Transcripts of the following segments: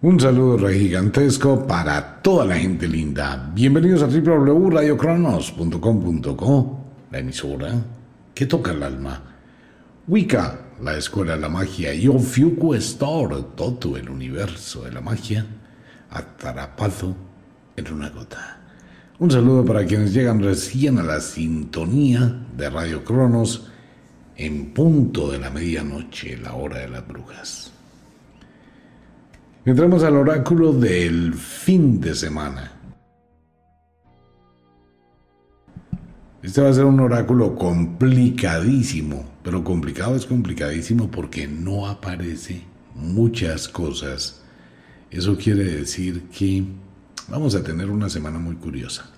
Un saludo re gigantesco para toda la gente linda. Bienvenidos a www.radiocronos.com.co, la emisora que toca el alma. Wicca, la escuela de la magia, y Ofiuco Store, todo el universo de la magia, atrapado en una gota. Un saludo para quienes llegan recién a la sintonía de Radio Cronos en punto de la medianoche, la hora de las brujas. Entramos al oráculo del fin de semana. Este va a ser un oráculo complicadísimo, pero complicado es complicadísimo porque no aparece muchas cosas. Eso quiere decir que vamos a tener una semana muy curiosa.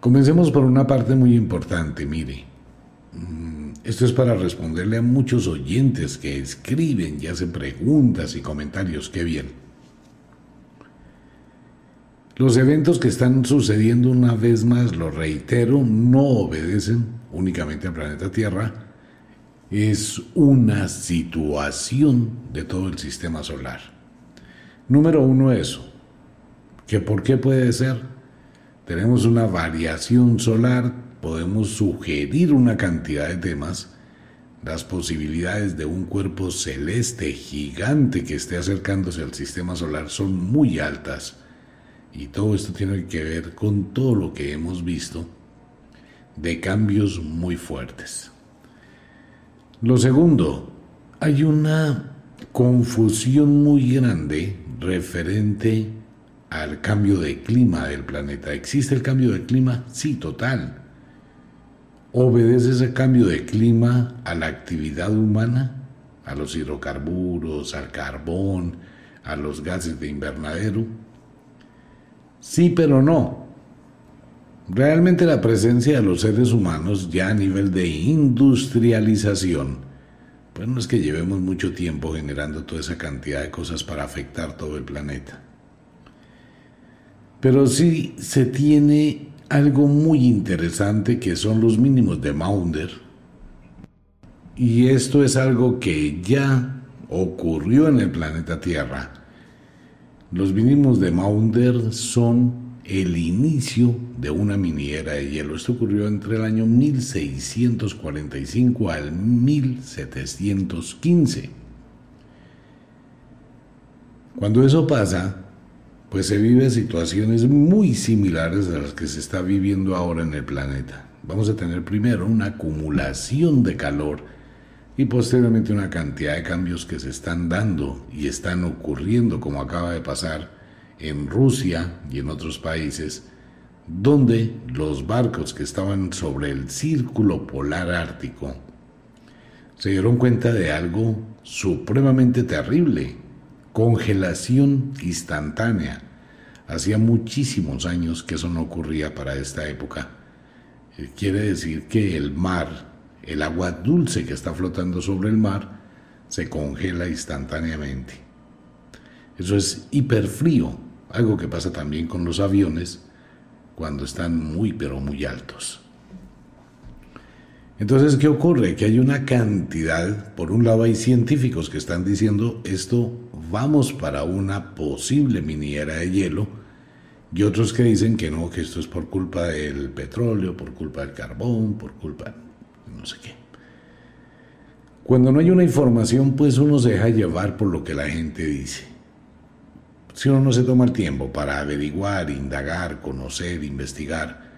Comencemos por una parte muy importante, mire. Esto es para responderle a muchos oyentes que escriben y hacen preguntas y comentarios. Qué bien. Los eventos que están sucediendo una vez más, lo reitero, no obedecen únicamente al planeta Tierra. Es una situación de todo el sistema solar. Número uno, eso. ¿Que por qué puede ser? Tenemos una variación solar podemos sugerir una cantidad de temas, las posibilidades de un cuerpo celeste gigante que esté acercándose al sistema solar son muy altas. Y todo esto tiene que ver con todo lo que hemos visto de cambios muy fuertes. Lo segundo, hay una confusión muy grande referente al cambio de clima del planeta. ¿Existe el cambio de clima? Sí, total. ¿Obedece ese cambio de clima a la actividad humana? ¿A los hidrocarburos, al carbón, a los gases de invernadero? Sí, pero no. Realmente la presencia de los seres humanos ya a nivel de industrialización, pues no es que llevemos mucho tiempo generando toda esa cantidad de cosas para afectar todo el planeta. Pero sí se tiene algo muy interesante que son los mínimos de Maunder. Y esto es algo que ya ocurrió en el planeta Tierra. Los mínimos de Maunder son el inicio de una miniera de hielo. Esto ocurrió entre el año 1645 al 1715. Cuando eso pasa, pues se viven situaciones muy similares a las que se está viviendo ahora en el planeta. Vamos a tener primero una acumulación de calor y posteriormente una cantidad de cambios que se están dando y están ocurriendo como acaba de pasar en Rusia y en otros países, donde los barcos que estaban sobre el círculo polar ártico se dieron cuenta de algo supremamente terrible, congelación instantánea. Hacía muchísimos años que eso no ocurría para esta época. Eh, quiere decir que el mar, el agua dulce que está flotando sobre el mar, se congela instantáneamente. Eso es hiperfrío, algo que pasa también con los aviones cuando están muy pero muy altos. Entonces, ¿qué ocurre? Que hay una cantidad, por un lado hay científicos que están diciendo esto vamos para una posible miniera de hielo, y otros que dicen que no, que esto es por culpa del petróleo, por culpa del carbón, por culpa no sé qué. Cuando no hay una información, pues uno se deja llevar por lo que la gente dice. Si uno no se toma el tiempo para averiguar, indagar, conocer, investigar,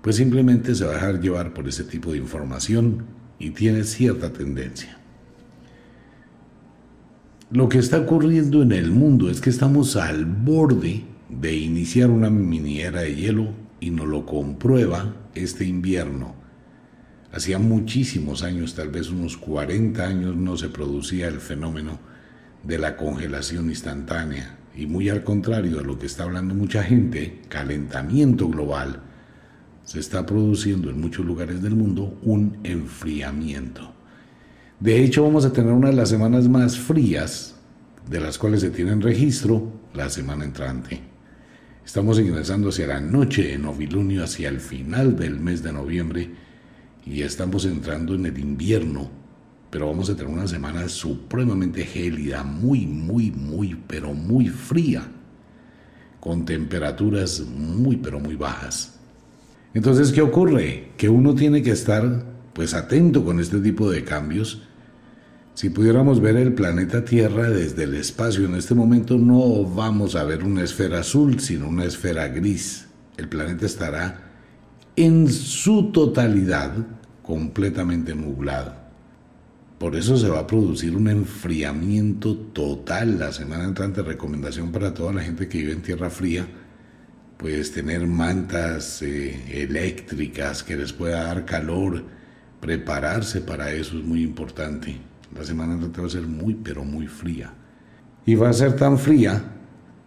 pues simplemente se va a dejar llevar por ese tipo de información y tiene cierta tendencia. Lo que está ocurriendo en el mundo es que estamos al borde de iniciar una miniera de hielo y nos lo comprueba este invierno. Hacía muchísimos años, tal vez unos 40 años, no se producía el fenómeno de la congelación instantánea. Y muy al contrario de lo que está hablando mucha gente, calentamiento global, se está produciendo en muchos lugares del mundo un enfriamiento. De hecho, vamos a tener una de las semanas más frías, de las cuales se tiene registro, la semana entrante. Estamos ingresando hacia la noche de novilunio, hacia el final del mes de noviembre, y estamos entrando en el invierno pero vamos a tener una semana supremamente gélida, muy, muy, muy, pero muy fría, con temperaturas muy, pero muy bajas. Entonces, ¿qué ocurre? Que uno tiene que estar pues atento con este tipo de cambios. Si pudiéramos ver el planeta Tierra desde el espacio en este momento, no vamos a ver una esfera azul, sino una esfera gris. El planeta estará en su totalidad completamente nublado. Por eso se va a producir un enfriamiento total la semana entrante. Recomendación para toda la gente que vive en tierra fría, pues tener mantas eh, eléctricas que les pueda dar calor, prepararse para eso es muy importante. La semana entrante va a ser muy, pero muy fría. Y va a ser tan fría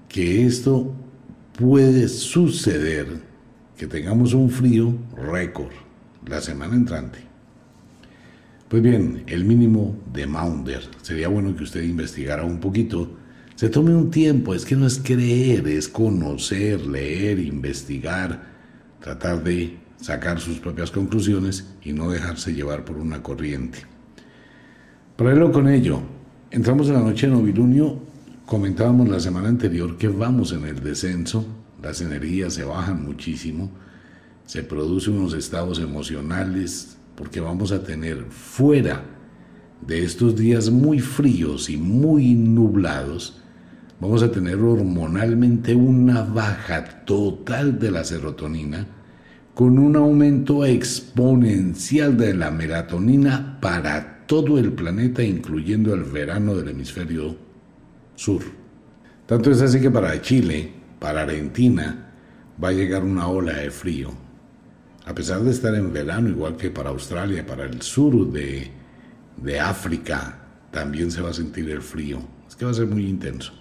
que esto puede suceder que tengamos un frío récord la semana entrante. Pues bien, el mínimo de Maunder. Sería bueno que usted investigara un poquito. Se tome un tiempo, es que no es creer, es conocer, leer, investigar, tratar de sacar sus propias conclusiones y no dejarse llevar por una corriente. Paralelo con ello, entramos en la noche de novilunio, comentábamos la semana anterior que vamos en el descenso, las energías se bajan muchísimo, se producen unos estados emocionales porque vamos a tener fuera de estos días muy fríos y muy nublados, vamos a tener hormonalmente una baja total de la serotonina, con un aumento exponencial de la melatonina para todo el planeta, incluyendo el verano del hemisferio sur. Tanto es así que para Chile, para Argentina, va a llegar una ola de frío a pesar de estar en verano, igual que para Australia, para el sur de, de África, también se va a sentir el frío. Es que va a ser muy intenso.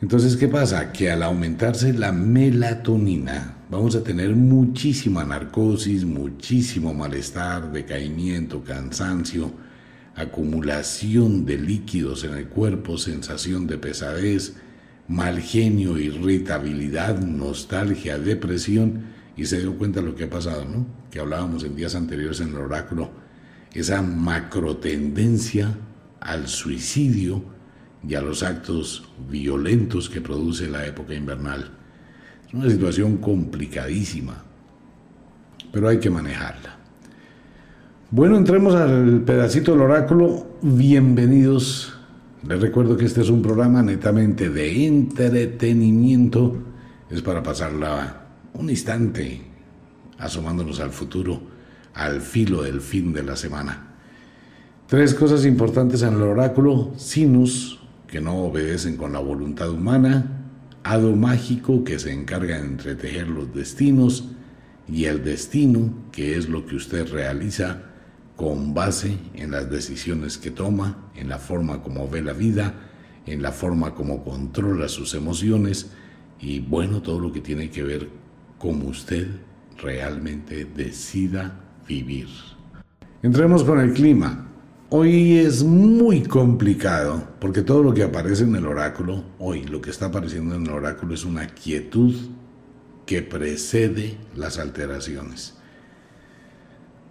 Entonces, ¿qué pasa? Que al aumentarse la melatonina, vamos a tener muchísima narcosis, muchísimo malestar, decaimiento, cansancio, acumulación de líquidos en el cuerpo, sensación de pesadez, mal genio, irritabilidad, nostalgia, depresión y se dio cuenta de lo que ha pasado, ¿no? Que hablábamos en días anteriores en el oráculo, esa macrotendencia al suicidio y a los actos violentos que produce la época invernal. Es una situación complicadísima, pero hay que manejarla. Bueno, entremos al pedacito del oráculo. Bienvenidos. Les recuerdo que este es un programa netamente de entretenimiento. Es para pasarla un instante asomándonos al futuro, al filo del fin de la semana. Tres cosas importantes en el oráculo, sinus, que no obedecen con la voluntad humana, hado mágico, que se encarga de entretejer los destinos, y el destino, que es lo que usted realiza con base en las decisiones que toma, en la forma como ve la vida, en la forma como controla sus emociones y bueno, todo lo que tiene que ver como usted realmente decida vivir. Entremos con el clima. Hoy es muy complicado porque todo lo que aparece en el oráculo, hoy lo que está apareciendo en el oráculo es una quietud que precede las alteraciones.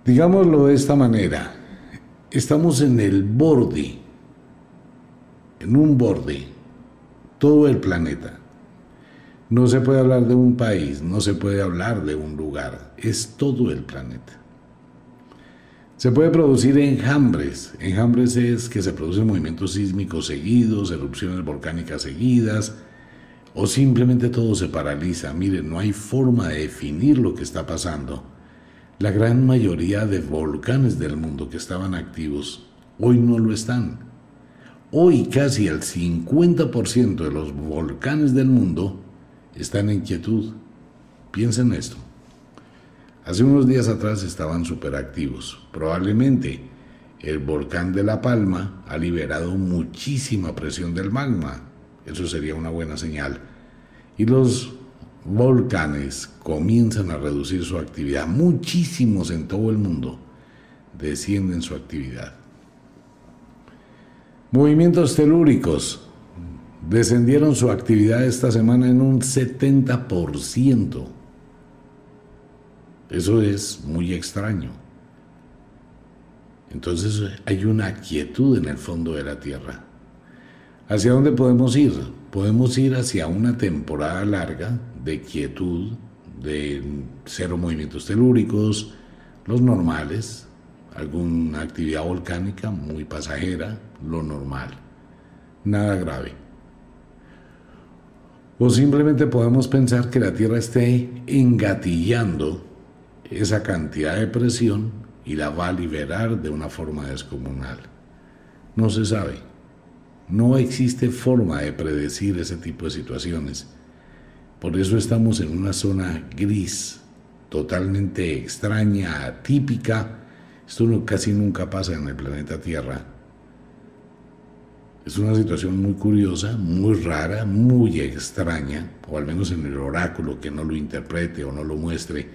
Digámoslo de esta manera, estamos en el borde, en un borde, todo el planeta, no se puede hablar de un país, no se puede hablar de un lugar, es todo el planeta. Se puede producir enjambres. Enjambres es que se producen movimientos sísmicos seguidos, erupciones volcánicas seguidas, o simplemente todo se paraliza. Miren, no hay forma de definir lo que está pasando. La gran mayoría de volcanes del mundo que estaban activos hoy no lo están. Hoy casi el 50% de los volcanes del mundo están en quietud. Piensen esto. Hace unos días atrás estaban superactivos. Probablemente el volcán de La Palma ha liberado muchísima presión del magma. Eso sería una buena señal. Y los volcanes comienzan a reducir su actividad. Muchísimos en todo el mundo descienden su actividad. Movimientos telúricos descendieron su actividad esta semana en un 70%. Eso es muy extraño. Entonces hay una quietud en el fondo de la Tierra. ¿Hacia dónde podemos ir? Podemos ir hacia una temporada larga de quietud, de cero movimientos telúricos, los normales, alguna actividad volcánica muy pasajera, lo normal, nada grave. O simplemente podemos pensar que la Tierra esté engatillando esa cantidad de presión y la va a liberar de una forma descomunal. No se sabe. No existe forma de predecir ese tipo de situaciones. Por eso estamos en una zona gris, totalmente extraña, atípica. Esto casi nunca pasa en el planeta Tierra. Es una situación muy curiosa, muy rara, muy extraña, o al menos en el oráculo que no lo interprete o no lo muestre,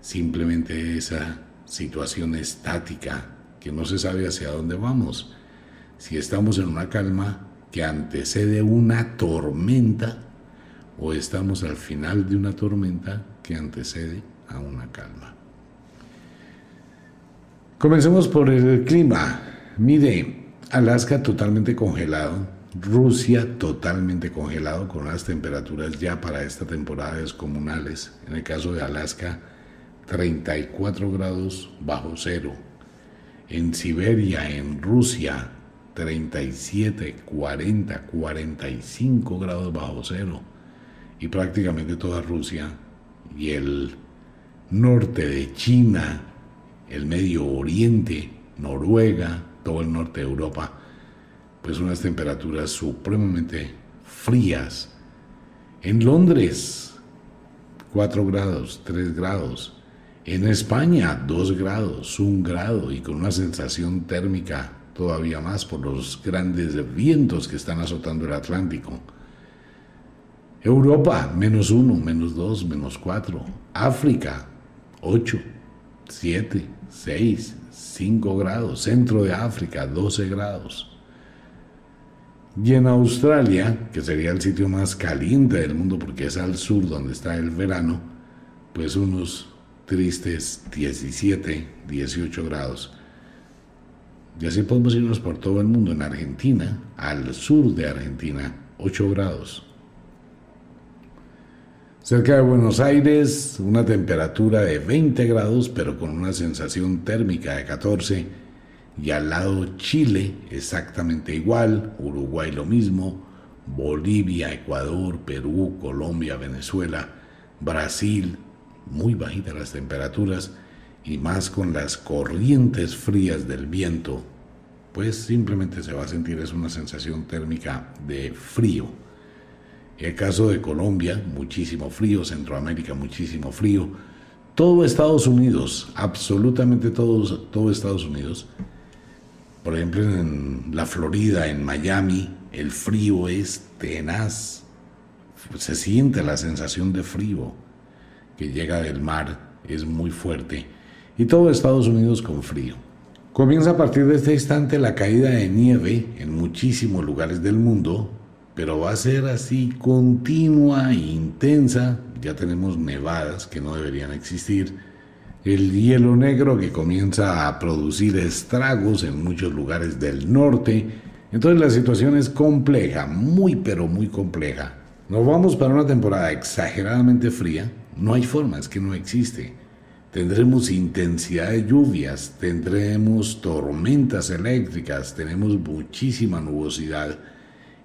simplemente esa situación estática que no se sabe hacia dónde vamos. Si estamos en una calma que antecede una tormenta o estamos al final de una tormenta que antecede a una calma. Comencemos por el clima. Mire, Alaska totalmente congelado, Rusia totalmente congelado con las temperaturas ya para esta temporada descomunales. En el caso de Alaska, 34 grados bajo cero. En Siberia, en Rusia, 37, 40, 45 grados bajo cero. Y prácticamente toda Rusia y el norte de China, el Medio Oriente, Noruega, todo el norte de Europa, pues unas temperaturas supremamente frías. En Londres, 4 grados, 3 grados. En España, 2 grados, 1 grado y con una sensación térmica todavía más por los grandes vientos que están azotando el Atlántico. Europa, menos 1, menos 2, menos 4. África, 8, 7, 6, 5 grados, centro de África 12 grados. Y en Australia, que sería el sitio más caliente del mundo porque es al sur donde está el verano, pues unos tristes 17, 18 grados. Y así podemos irnos por todo el mundo. En Argentina, al sur de Argentina, 8 grados. Cerca de Buenos Aires, una temperatura de 20 grados, pero con una sensación térmica de 14. Y al lado Chile, exactamente igual, Uruguay lo mismo, Bolivia, Ecuador, Perú, Colombia, Venezuela, Brasil, muy bajitas las temperaturas y más con las corrientes frías del viento, pues simplemente se va a sentir es una sensación térmica de frío el caso de Colombia, muchísimo frío, Centroamérica, muchísimo frío. Todo Estados Unidos, absolutamente todos, todo Estados Unidos. Por ejemplo, en la Florida, en Miami, el frío es tenaz. Se siente la sensación de frío que llega del mar, es muy fuerte. Y todo Estados Unidos con frío. Comienza a partir de este instante la caída de nieve en muchísimos lugares del mundo, pero va a ser así continua e intensa. Ya tenemos nevadas que no deberían existir. El hielo negro que comienza a producir estragos en muchos lugares del norte. Entonces la situación es compleja, muy pero muy compleja. Nos vamos para una temporada exageradamente fría. No hay forma, es que no existe. Tendremos intensidad de lluvias, tendremos tormentas eléctricas, tenemos muchísima nubosidad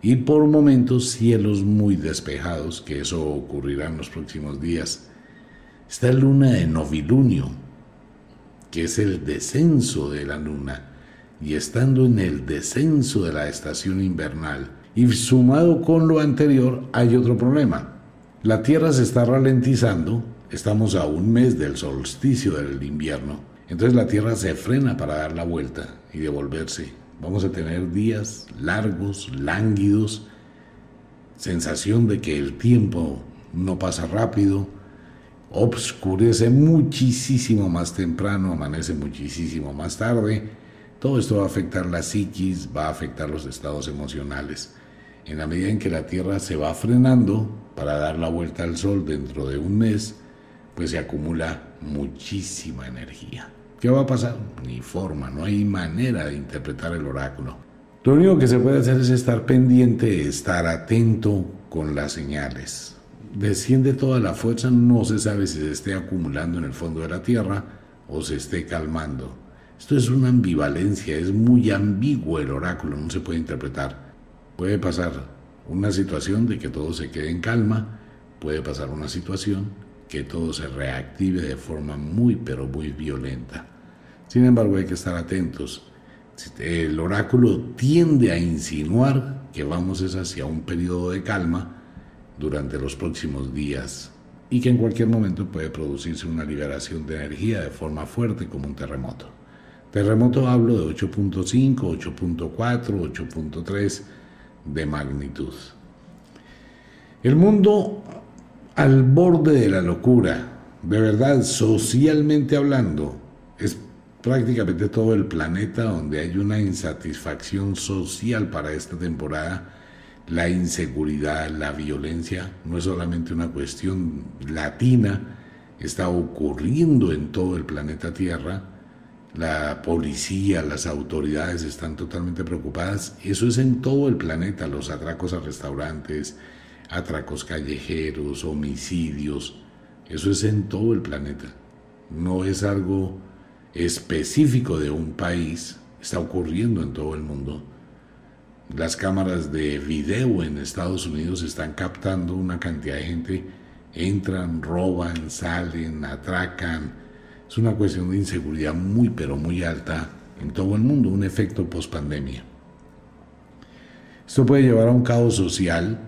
y por momentos cielos muy despejados, que eso ocurrirá en los próximos días. Esta luna de novilunio, que es el descenso de la luna, y estando en el descenso de la estación invernal, y sumado con lo anterior, hay otro problema. La Tierra se está ralentizando, estamos a un mes del solsticio del invierno, entonces la Tierra se frena para dar la vuelta y devolverse Vamos a tener días largos, lánguidos, sensación de que el tiempo no pasa rápido, obscurece muchísimo más temprano, amanece muchísimo más tarde. Todo esto va a afectar la psiquis, va a afectar los estados emocionales. En la medida en que la Tierra se va frenando para dar la vuelta al Sol dentro de un mes, pues se acumula muchísima energía. ¿Qué va a pasar? Ni forma, no hay manera de interpretar el oráculo. Lo único que se puede hacer es estar pendiente, estar atento con las señales. Desciende toda la fuerza, no se sabe si se esté acumulando en el fondo de la tierra o se esté calmando. Esto es una ambivalencia, es muy ambiguo el oráculo, no se puede interpretar. Puede pasar una situación de que todo se quede en calma, puede pasar una situación que todo se reactive de forma muy pero muy violenta. Sin embargo, hay que estar atentos. El oráculo tiende a insinuar que vamos hacia un periodo de calma durante los próximos días y que en cualquier momento puede producirse una liberación de energía de forma fuerte como un terremoto. Terremoto hablo de 8.5, 8.4, 8.3 de magnitud. El mundo al borde de la locura, de verdad, socialmente hablando, es prácticamente todo el planeta donde hay una insatisfacción social para esta temporada. La inseguridad, la violencia, no es solamente una cuestión latina, está ocurriendo en todo el planeta Tierra. La policía, las autoridades están totalmente preocupadas. Eso es en todo el planeta, los atracos a restaurantes, atracos callejeros, homicidios, eso es en todo el planeta. No es algo específico de un país, está ocurriendo en todo el mundo. Las cámaras de video en Estados Unidos están captando una cantidad de gente, entran, roban, salen, atracan. Es una cuestión de inseguridad muy pero muy alta en todo el mundo, un efecto post-pandemia. Esto puede llevar a un caos social,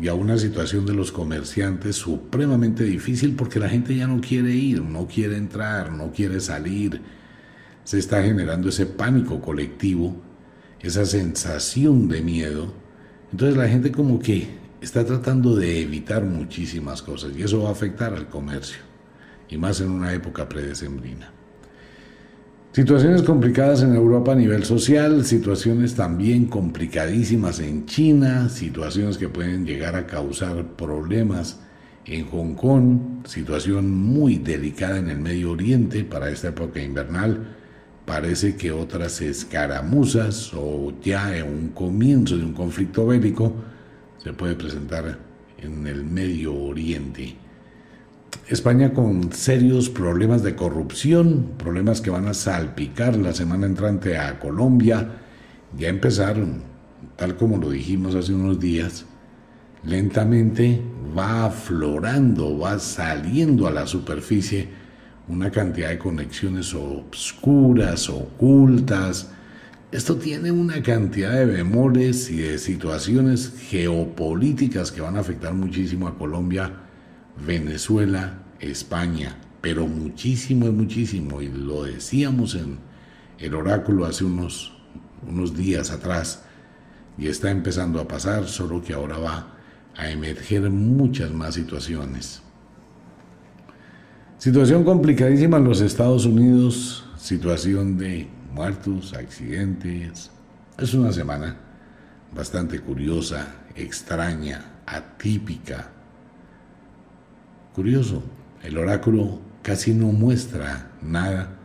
y a una situación de los comerciantes supremamente difícil porque la gente ya no quiere ir, no quiere entrar, no quiere salir. Se está generando ese pánico colectivo, esa sensación de miedo. Entonces la gente como que está tratando de evitar muchísimas cosas y eso va a afectar al comercio, y más en una época predecembrina. Situaciones complicadas en Europa a nivel social, situaciones también complicadísimas en China, situaciones que pueden llegar a causar problemas en Hong Kong, situación muy delicada en el Medio Oriente para esta época invernal. Parece que otras escaramuzas o ya en un comienzo de un conflicto bélico se puede presentar en el Medio Oriente. España con serios problemas de corrupción, problemas que van a salpicar la semana entrante a Colombia. Ya empezaron, tal como lo dijimos hace unos días, lentamente va aflorando, va saliendo a la superficie una cantidad de conexiones obscuras, ocultas. Esto tiene una cantidad de bemoles y de situaciones geopolíticas que van a afectar muchísimo a Colombia Venezuela, España, pero muchísimo y muchísimo, y lo decíamos en el oráculo hace unos, unos días atrás, y está empezando a pasar, solo que ahora va a emerger muchas más situaciones. Situación complicadísima en los Estados Unidos, situación de muertos, accidentes. Es una semana bastante curiosa, extraña, atípica, Curioso, el oráculo casi no muestra nada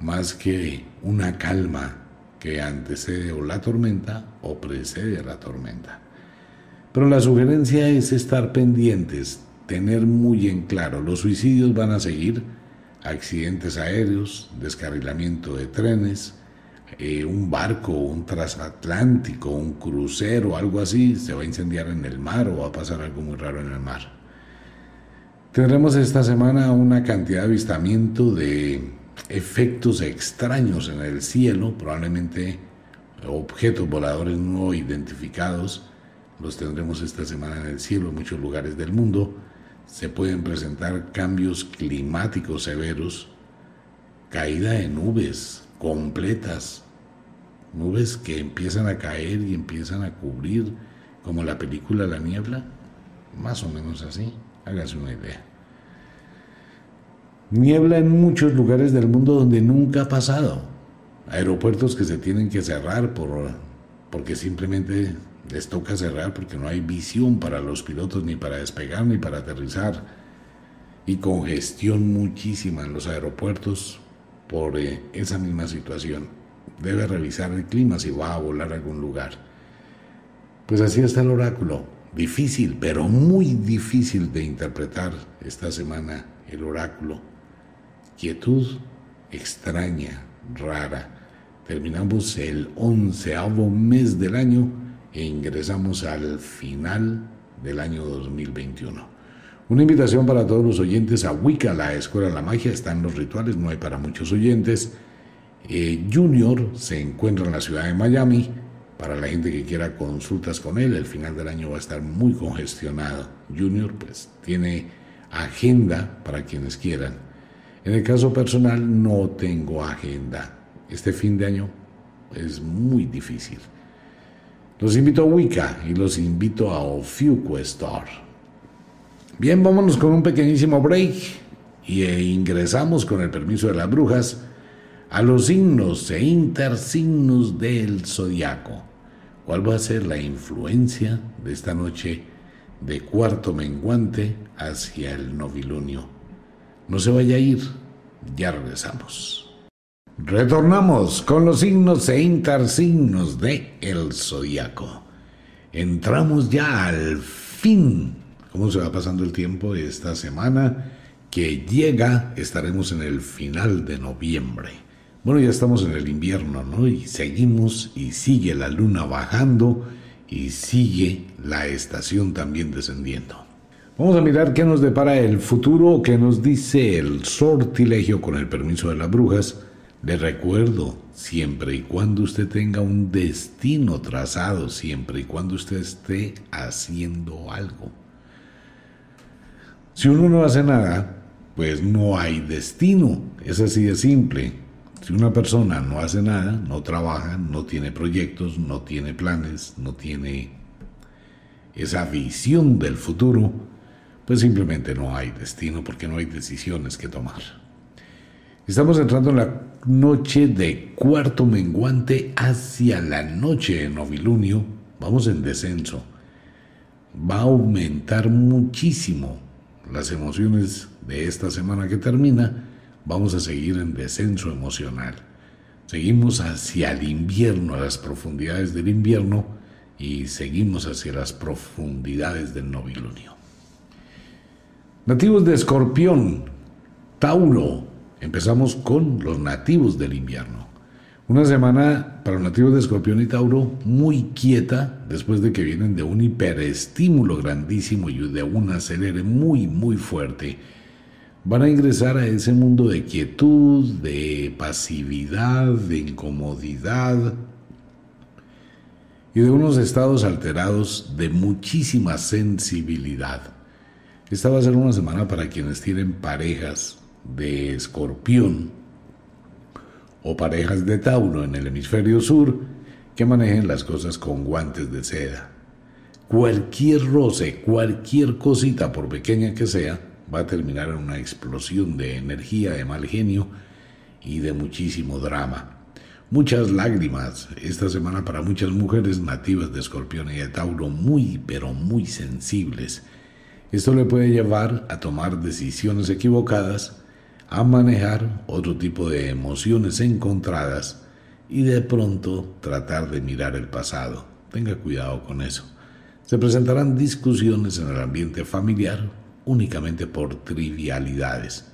más que una calma que antecede o la tormenta o precede a la tormenta. Pero la sugerencia es estar pendientes, tener muy en claro, los suicidios van a seguir, accidentes aéreos, descarrilamiento de trenes, eh, un barco, un transatlántico, un crucero, algo así, se va a incendiar en el mar o va a pasar algo muy raro en el mar. Tendremos esta semana una cantidad de avistamiento de efectos extraños en el cielo, probablemente objetos voladores no identificados. Los tendremos esta semana en el cielo en muchos lugares del mundo. Se pueden presentar cambios climáticos severos, caída de nubes completas, nubes que empiezan a caer y empiezan a cubrir, como la película La Niebla, más o menos así. Hágase una idea. Niebla en muchos lugares del mundo donde nunca ha pasado. Aeropuertos que se tienen que cerrar por, porque simplemente les toca cerrar porque no hay visión para los pilotos ni para despegar ni para aterrizar. Y congestión muchísima en los aeropuertos por eh, esa misma situación. Debe revisar el clima si va a volar a algún lugar. Pues así está el oráculo. Difícil, pero muy difícil de interpretar esta semana el oráculo. Quietud extraña, rara. Terminamos el onceavo mes del año e ingresamos al final del año 2021. Una invitación para todos los oyentes a Wicca, la Escuela de la Magia. Están los rituales, no hay para muchos oyentes. Eh, Junior se encuentra en la ciudad de Miami. Para la gente que quiera consultas con él, el final del año va a estar muy congestionado. Junior pues tiene agenda para quienes quieran. En el caso personal no tengo agenda. Este fin de año es muy difícil. Los invito a Wicca y los invito a Ofiuco Store. Bien, vámonos con un pequeñísimo break y eh, ingresamos con el permiso de las brujas a los signos e intersignos del zodiaco. ¿Cuál va a ser la influencia de esta noche de cuarto menguante hacia el novilunio? No se vaya a ir, ya regresamos. Retornamos con los signos e intersignos de el zodiaco. Entramos ya al fin cómo se va pasando el tiempo esta semana que llega, estaremos en el final de noviembre. Bueno, ya estamos en el invierno, ¿no? Y seguimos y sigue la luna bajando y sigue la estación también descendiendo. Vamos a mirar qué nos depara el futuro, qué nos dice el sortilegio con el permiso de las brujas. Le recuerdo, siempre y cuando usted tenga un destino trazado, siempre y cuando usted esté haciendo algo. Si uno no hace nada, pues no hay destino. Es así de simple. Si una persona no hace nada, no trabaja, no tiene proyectos, no tiene planes, no tiene esa visión del futuro, pues simplemente no hay destino porque no hay decisiones que tomar. Estamos entrando en la noche de cuarto menguante hacia la noche de novilunio. Vamos en descenso. Va a aumentar muchísimo las emociones de esta semana que termina, vamos a seguir en descenso emocional. Seguimos hacia el invierno, a las profundidades del invierno, y seguimos hacia las profundidades del novilunio. Nativos de Escorpión, Tauro. Empezamos con los nativos del invierno. Una semana para los nativos de Escorpión y Tauro muy quieta después de que vienen de un hiperestímulo grandísimo y de un acelere muy, muy fuerte. Van a ingresar a ese mundo de quietud, de pasividad, de incomodidad y de unos estados alterados de muchísima sensibilidad. Esta va a ser una semana para quienes tienen parejas de escorpión o parejas de Tauro en el hemisferio sur que manejen las cosas con guantes de seda. Cualquier roce, cualquier cosita, por pequeña que sea, va a terminar en una explosión de energía, de mal genio y de muchísimo drama. Muchas lágrimas esta semana para muchas mujeres nativas de Escorpión y de Tauro muy, pero muy sensibles. Esto le puede llevar a tomar decisiones equivocadas a manejar otro tipo de emociones encontradas y de pronto tratar de mirar el pasado. Tenga cuidado con eso. Se presentarán discusiones en el ambiente familiar únicamente por trivialidades.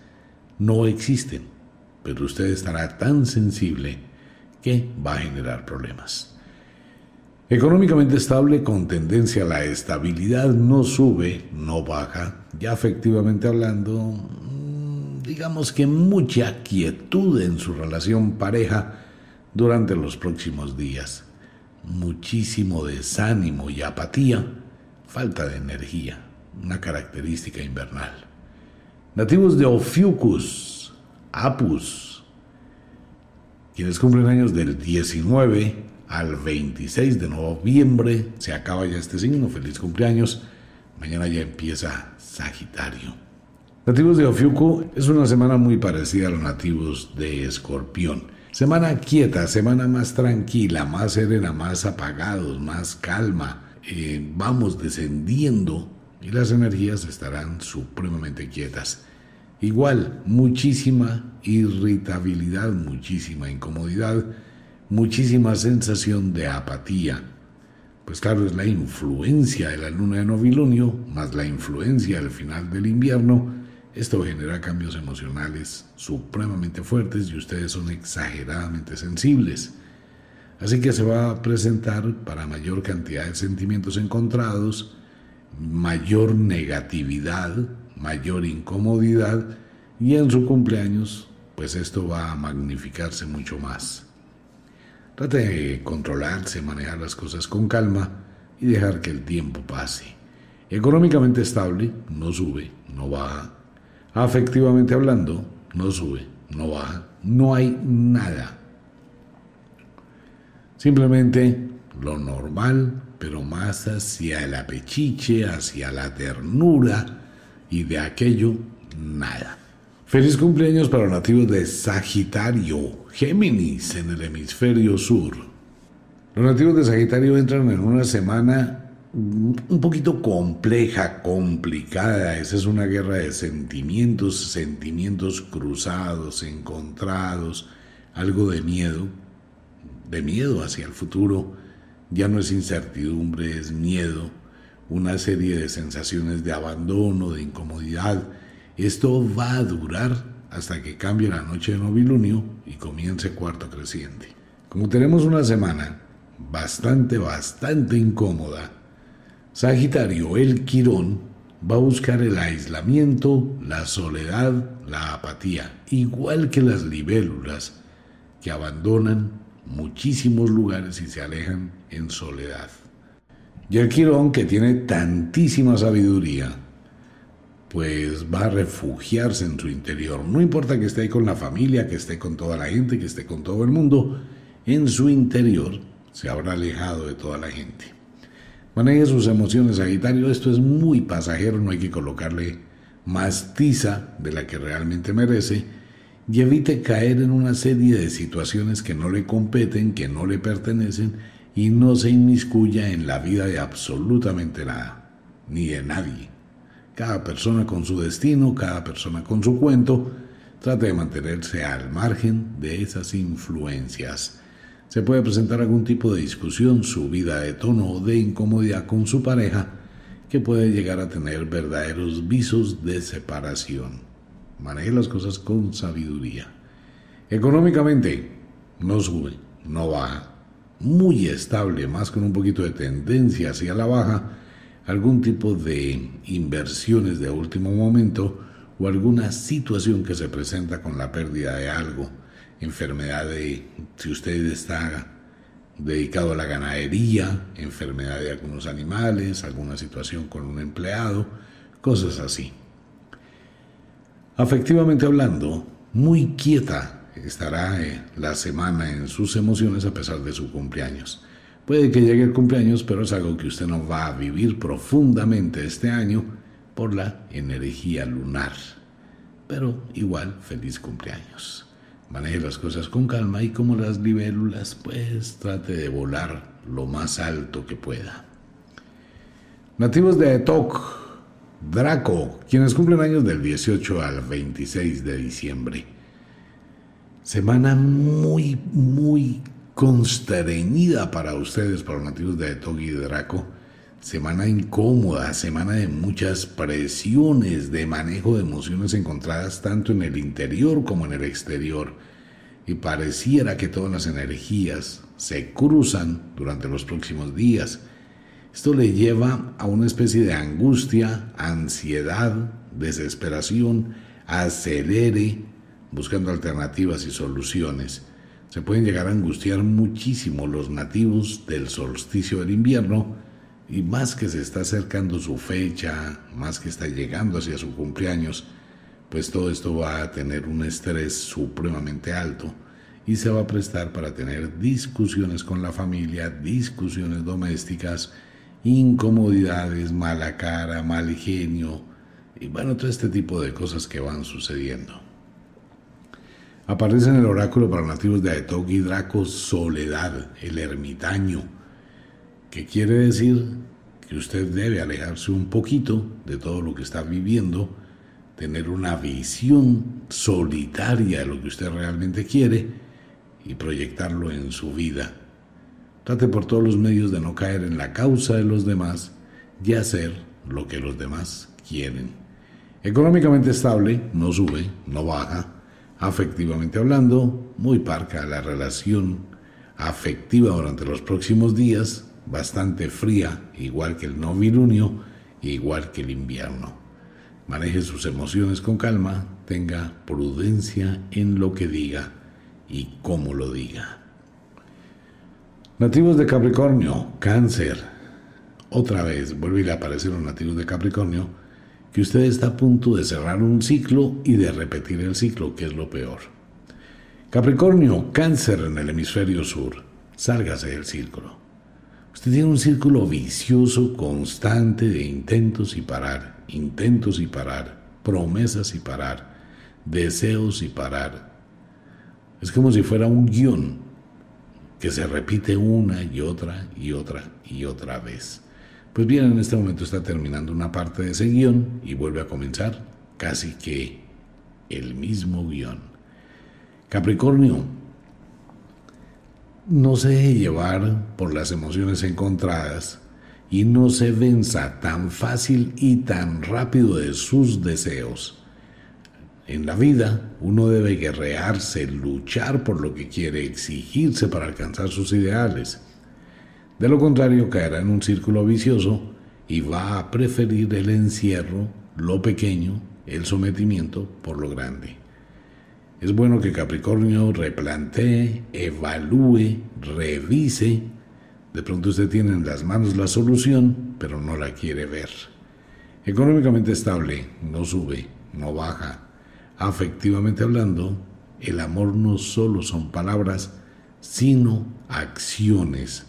No existen, pero usted estará tan sensible que va a generar problemas. Económicamente estable con tendencia a la estabilidad, no sube, no baja. Ya efectivamente hablando, digamos que mucha quietud en su relación pareja durante los próximos días. Muchísimo desánimo y apatía, falta de energía, una característica invernal. Nativos de Ophiuchus, Apus, quienes cumplen años del 19 al 26 de noviembre, se acaba ya este signo, feliz cumpleaños, mañana ya empieza Sagitario. Nativos de Ofiuco es una semana muy parecida a los nativos de Escorpión. Semana quieta, semana más tranquila, más serena, más apagados, más calma. Eh, vamos descendiendo y las energías estarán supremamente quietas. Igual, muchísima irritabilidad, muchísima incomodidad, muchísima sensación de apatía. Pues claro, es la influencia de la luna de novilunio más la influencia del final del invierno. Esto genera cambios emocionales supremamente fuertes y ustedes son exageradamente sensibles. Así que se va a presentar para mayor cantidad de sentimientos encontrados, mayor negatividad, mayor incomodidad y en su cumpleaños pues esto va a magnificarse mucho más. Trate de controlarse, manejar las cosas con calma y dejar que el tiempo pase. Económicamente estable, no sube, no baja. Afectivamente hablando, no sube, no baja. No hay nada. Simplemente lo normal, pero más hacia el apechiche, hacia la ternura y de aquello nada. Feliz cumpleaños para los nativos de Sagitario, Géminis en el hemisferio sur. Los nativos de Sagitario entran en una semana un poquito compleja, complicada. Esa es una guerra de sentimientos, sentimientos cruzados, encontrados, algo de miedo, de miedo hacia el futuro. Ya no es incertidumbre, es miedo, una serie de sensaciones de abandono, de incomodidad esto va a durar hasta que cambie la noche de novilunio y comience cuarto creciente. Como tenemos una semana bastante, bastante incómoda, Sagitario, el Quirón, va a buscar el aislamiento, la soledad, la apatía, igual que las libélulas que abandonan muchísimos lugares y se alejan en soledad. Y el Quirón, que tiene tantísima sabiduría, pues va a refugiarse en su interior. No importa que esté ahí con la familia, que esté con toda la gente, que esté con todo el mundo, en su interior se habrá alejado de toda la gente. Maneje sus emociones, Sagitario. Esto es muy pasajero, no hay que colocarle más tiza de la que realmente merece y evite caer en una serie de situaciones que no le competen, que no le pertenecen y no se inmiscuya en la vida de absolutamente nada, ni de nadie. Cada persona con su destino, cada persona con su cuento, trate de mantenerse al margen de esas influencias. Se puede presentar algún tipo de discusión, subida de tono o de incomodidad con su pareja que puede llegar a tener verdaderos visos de separación. Maneje las cosas con sabiduría. Económicamente, no sube, no baja. Muy estable, más con un poquito de tendencia hacia la baja algún tipo de inversiones de último momento o alguna situación que se presenta con la pérdida de algo, enfermedad de, si usted está dedicado a la ganadería, enfermedad de algunos animales, alguna situación con un empleado, cosas así. Afectivamente hablando, muy quieta estará eh, la semana en sus emociones a pesar de su cumpleaños. Puede que llegue el cumpleaños, pero es algo que usted no va a vivir profundamente este año por la energía lunar. Pero igual, feliz cumpleaños. Maneje las cosas con calma y como las libélulas, pues trate de volar lo más alto que pueda. Nativos de Etok, Draco, quienes cumplen años del 18 al 26 de diciembre. Semana muy, muy constreñida para ustedes, para los nativos de Togi y Draco. Semana incómoda, semana de muchas presiones, de manejo de emociones encontradas tanto en el interior como en el exterior. Y pareciera que todas las energías se cruzan durante los próximos días. Esto le lleva a una especie de angustia, ansiedad, desesperación, acelere, buscando alternativas y soluciones se pueden llegar a angustiar muchísimo los nativos del solsticio del invierno y más que se está acercando su fecha, más que está llegando hacia su cumpleaños, pues todo esto va a tener un estrés supremamente alto y se va a prestar para tener discusiones con la familia, discusiones domésticas, incomodidades, mala cara, mal genio y bueno, todo este tipo de cosas que van sucediendo. Aparece en el oráculo para nativos de Aetok y Draco Soledad, el ermitaño, que quiere decir que usted debe alejarse un poquito de todo lo que está viviendo tener una visión solitaria de lo que usted realmente quiere y proyectarlo en su vida. Trate por todos los medios de no caer en la causa de los demás y hacer lo que los demás quieren. Económicamente estable, no sube, no baja. Afectivamente hablando, muy parca la relación afectiva durante los próximos días, bastante fría, igual que el novilunio, igual que el invierno. Maneje sus emociones con calma, tenga prudencia en lo que diga y cómo lo diga. Nativos de Capricornio, cáncer. Otra vez vuelve a aparecer los nativos de Capricornio que usted está a punto de cerrar un ciclo y de repetir el ciclo, que es lo peor. Capricornio, cáncer en el hemisferio sur. Sálgase del círculo. Usted tiene un círculo vicioso constante de intentos y parar intentos y parar, promesas y parar, deseos y parar. Es como si fuera un guion que se repite una y otra y otra y otra vez. Pues bien, en este momento está terminando una parte de ese guion y vuelve a comenzar casi que el mismo guion. Capricornio, no se deje llevar por las emociones encontradas y no se venza tan fácil y tan rápido de sus deseos. En la vida uno debe guerrearse, luchar por lo que quiere, exigirse para alcanzar sus ideales. De lo contrario caerá en un círculo vicioso y va a preferir el encierro, lo pequeño, el sometimiento por lo grande. Es bueno que Capricornio replantee, evalúe, revise de pronto usted tiene en las manos la solución, pero no la quiere ver. Económicamente estable, no sube, no baja. Afectivamente hablando, el amor no solo son palabras, sino acciones.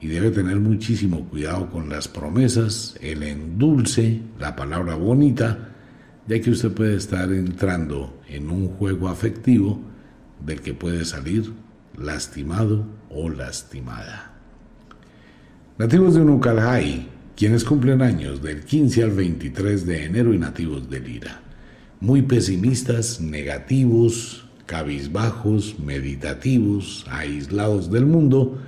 Y debe tener muchísimo cuidado con las promesas, el endulce, la palabra bonita, ya que usted puede estar entrando en un juego afectivo del que puede salir lastimado o lastimada. Nativos de Unucalhai, quienes cumplen años del 15 al 23 de enero y nativos de Lira. Muy pesimistas, negativos, cabizbajos, meditativos, aislados del mundo.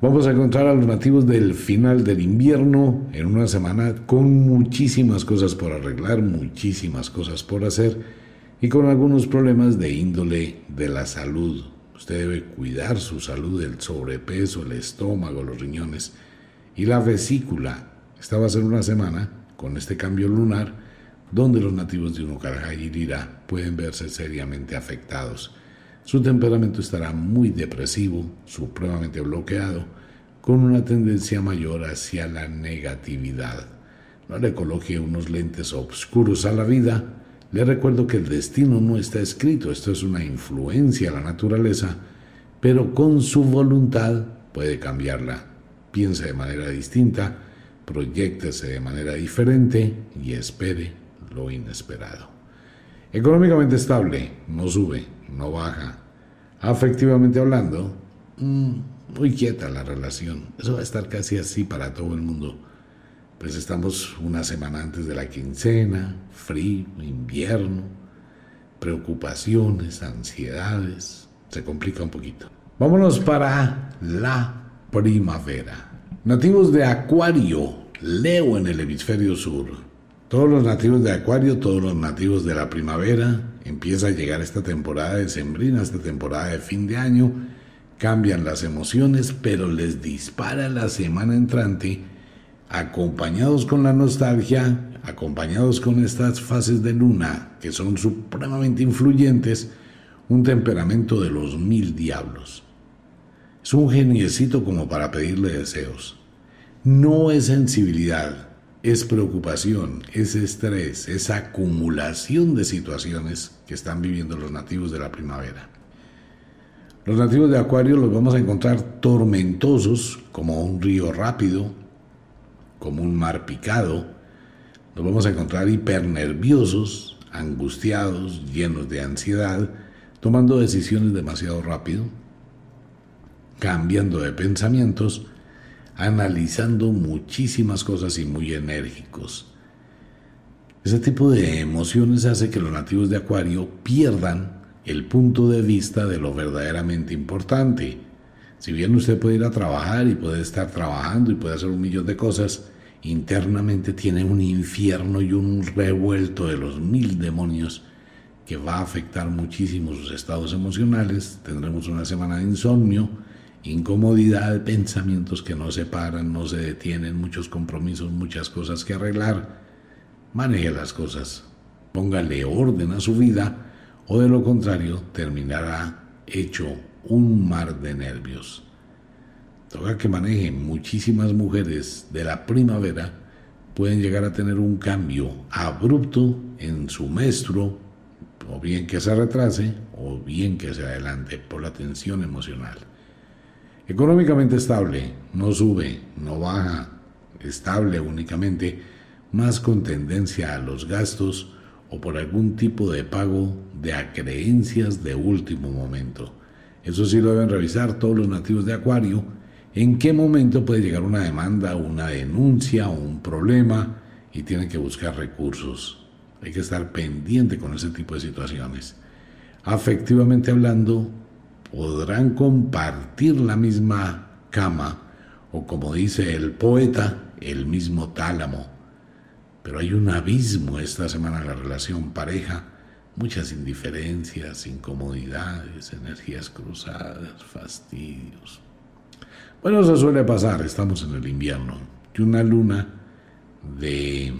Vamos a encontrar a los nativos del final del invierno en una semana con muchísimas cosas por arreglar, muchísimas cosas por hacer y con algunos problemas de índole de la salud Usted debe cuidar su salud, el sobrepeso, el estómago, los riñones y la vesícula. Esta va a ser una semana con este cambio lunar donde los nativos de Unucarajay y pueden verse seriamente afectados. Su temperamento estará muy depresivo, supremamente bloqueado, con una tendencia mayor hacia la negatividad. No le coloque unos lentes oscuros a la vida, le recuerdo que el destino no está escrito, esto es una influencia a la naturaleza, pero con su voluntad puede cambiarla. Piense de manera distinta, proyectese de manera diferente y espere lo inesperado. Económicamente estable, no sube, no baja. Afectivamente hablando, mm, muy quieta la relación. Eso va a estar casi así para todo el mundo pues estamos una semana antes de la quincena, frío, invierno, preocupaciones, ansiedades, se complica un poquito. Vámonos para la primavera. Nativos de Acuario, Leo en el hemisferio sur. Todos los nativos de Acuario, todos los nativos de la primavera, empieza a llegar esta temporada de sembrina, esta temporada de fin de año, cambian las emociones, pero les dispara la semana entrante acompañados con la nostalgia, acompañados con estas fases de luna que son supremamente influyentes, un temperamento de los mil diablos. Es un geniecito como para pedirle deseos. No es sensibilidad, es preocupación, es estrés, es acumulación de situaciones que están viviendo los nativos de la primavera. Los nativos de Acuario los vamos a encontrar tormentosos como un río rápido, como un mar picado, nos vamos a encontrar hipernerviosos, angustiados, llenos de ansiedad, tomando decisiones demasiado rápido, cambiando de pensamientos, analizando muchísimas cosas y muy enérgicos. Ese tipo de emociones hace que los nativos de Acuario pierdan el punto de vista de lo verdaderamente importante. Si bien usted puede ir a trabajar y puede estar trabajando y puede hacer un millón de cosas, internamente tiene un infierno y un revuelto de los mil demonios que va a afectar muchísimo sus estados emocionales. Tendremos una semana de insomnio, incomodidad, pensamientos que no se paran, no se detienen, muchos compromisos, muchas cosas que arreglar. Maneje las cosas, póngale orden a su vida o de lo contrario terminará hecho un mar de nervios. Toca que maneje muchísimas mujeres de la primavera pueden llegar a tener un cambio abrupto en su menstruo o bien que se retrase o bien que se adelante por la tensión emocional. Económicamente estable, no sube, no baja, estable únicamente, más con tendencia a los gastos o por algún tipo de pago de acreencias de último momento. Eso sí lo deben revisar todos los nativos de Acuario, en qué momento puede llegar una demanda, una denuncia o un problema y tienen que buscar recursos. Hay que estar pendiente con ese tipo de situaciones. Afectivamente hablando, podrán compartir la misma cama o como dice el poeta, el mismo tálamo. Pero hay un abismo esta semana en la relación pareja, muchas indiferencias, incomodidades, energías cruzadas, fastidios. Bueno, eso suele pasar, estamos en el invierno, y una luna de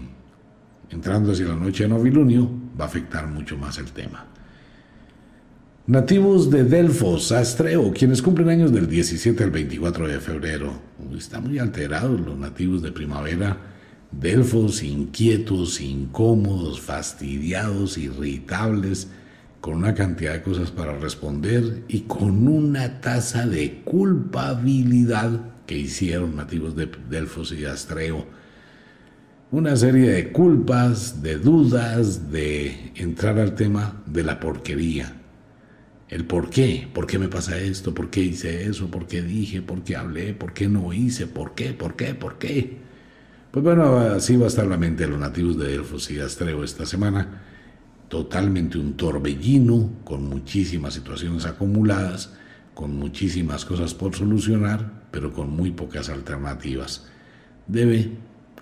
entrando hacia la noche de novilunio, va a afectar mucho más el tema. Nativos de Delfos, Astreo, quienes cumplen años del 17 al 24 de febrero. Están muy alterados los nativos de primavera. Delfos inquietos, incómodos, fastidiados, irritables, con una cantidad de cosas para responder y con una tasa de culpabilidad que hicieron nativos de Delfos y Astreo una serie de culpas, de dudas, de entrar al tema de la porquería. El por qué, por qué me pasa esto, por qué hice eso, por qué dije, por qué hablé, por qué no hice, por qué, por qué, por qué. Pues bueno, así va a estar la mente de los nativos de Delfos y Astreo esta semana. Totalmente un torbellino, con muchísimas situaciones acumuladas, con muchísimas cosas por solucionar, pero con muy pocas alternativas. Debe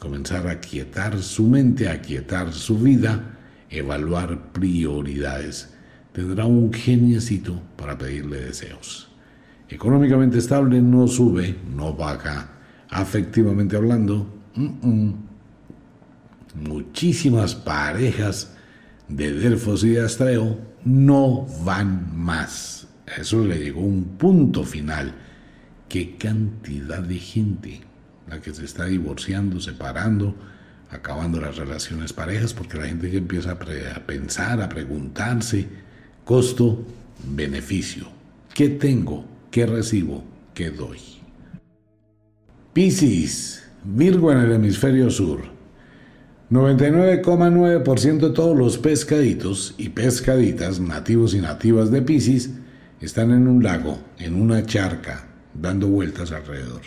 comenzar a quietar su mente, a quietar su vida, evaluar prioridades. Tendrá un geniecito para pedirle deseos. Económicamente estable no sube, no baja. Afectivamente hablando, muchísimas parejas de Delfos y de Astreo no van más. eso le llegó un punto final. ¿Qué cantidad de gente la que se está divorciando, separando, acabando las relaciones parejas, porque la gente ya empieza a, pensar, a preguntarse, costo, beneficio, ¿qué tengo? ¿Qué recibo? ¿Qué doy? Piscis, Virgo en el hemisferio sur. 99,9% de todos los pescaditos y pescaditas nativos y nativas de Piscis están en un lago, en una charca, dando vueltas alrededor.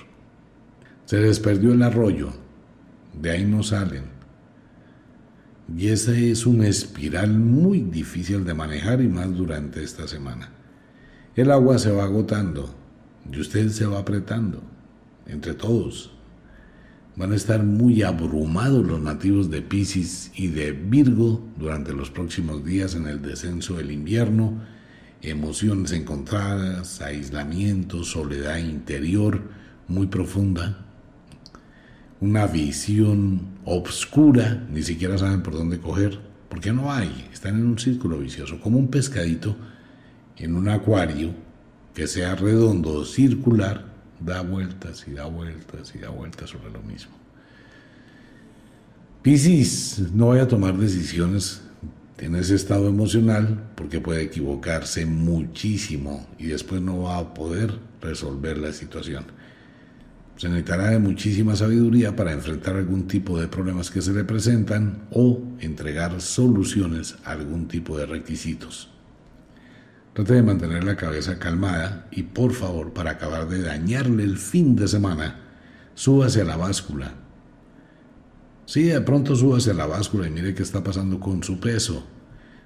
Se les perdió el arroyo, de ahí no salen. Y esa es una espiral muy difícil de manejar y más durante esta semana. El agua se va agotando y usted se va apretando entre todos. Van a estar muy abrumados los nativos de Pisces y de Virgo durante los próximos días en el descenso del invierno, emociones encontradas, aislamiento, soledad interior muy profunda una visión obscura, ni siquiera saben por dónde coger, porque no hay, están en un círculo vicioso, como un pescadito en un acuario que sea redondo o circular, da vueltas y da vueltas y da vueltas sobre lo mismo. Piscis, no vaya a tomar decisiones en ese estado emocional porque puede equivocarse muchísimo y después no va a poder resolver la situación. Se necesitará de muchísima sabiduría para enfrentar algún tipo de problemas que se le presentan o entregar soluciones a algún tipo de requisitos. Trate de mantener la cabeza calmada y por favor, para acabar de dañarle el fin de semana, súbase a la báscula. Sí, de pronto súbase la báscula y mire qué está pasando con su peso.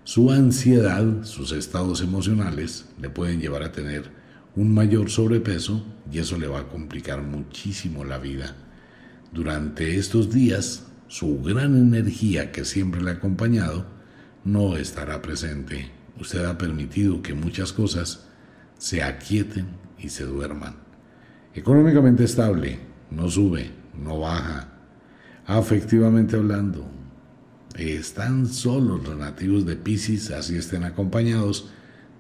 Su ansiedad, sus estados emocionales le pueden llevar a tener un mayor sobrepeso y eso le va a complicar muchísimo la vida. Durante estos días, su gran energía que siempre le ha acompañado no estará presente. Usted ha permitido que muchas cosas se aquieten y se duerman. Económicamente estable, no sube, no baja. Afectivamente hablando, están solos los nativos de Pisces, así estén acompañados,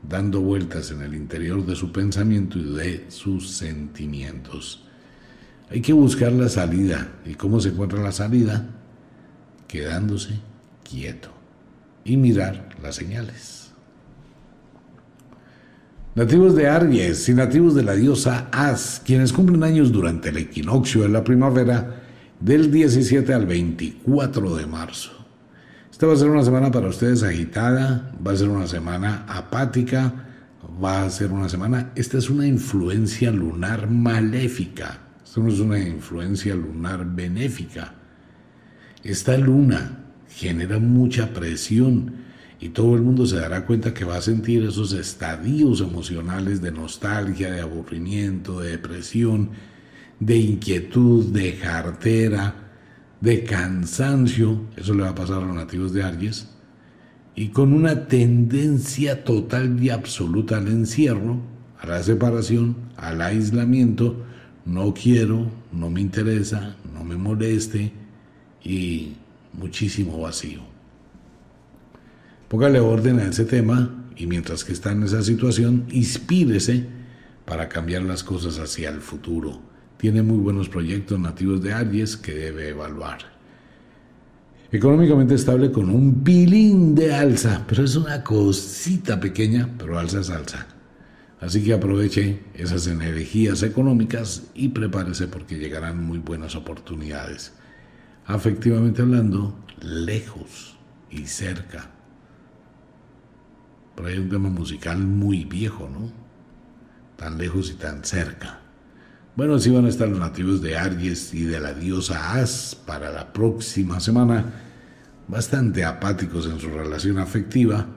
dando vueltas en el interior de su pensamiento y de sus sentimientos. Hay que buscar la salida. ¿Y cómo se encuentra la salida? Quedándose quieto y mirar las señales. Nativos de Aries y nativos de la diosa As, quienes cumplen años durante el equinoccio de la primavera del 17 al 24 de marzo. Esta va a ser una semana para ustedes agitada, va a ser una semana apática, va a ser una semana, esta es una influencia lunar maléfica, esto no es una influencia lunar benéfica. Esta luna genera mucha presión y todo el mundo se dará cuenta que va a sentir esos estadios emocionales de nostalgia, de aburrimiento, de depresión, de inquietud, de cartera, de cansancio, eso le va a pasar a los nativos de Aries, y con una tendencia total y absoluta al encierro, a la separación, al aislamiento, no quiero, no me interesa, no me moleste y muchísimo vacío. Póngale orden a ese tema y mientras que está en esa situación, inspírese para cambiar las cosas hacia el futuro. Tiene muy buenos proyectos nativos de Aries que debe evaluar. Económicamente estable con un pilín de alza, pero es una cosita pequeña, pero alza es alza. Así que aproveche esas energías económicas y prepárese porque llegarán muy buenas oportunidades afectivamente hablando, lejos y cerca. Pero hay un tema musical muy viejo, ¿no? Tan lejos y tan cerca. Bueno, así van a estar los nativos de Aries y de la diosa As para la próxima semana, bastante apáticos en su relación afectiva,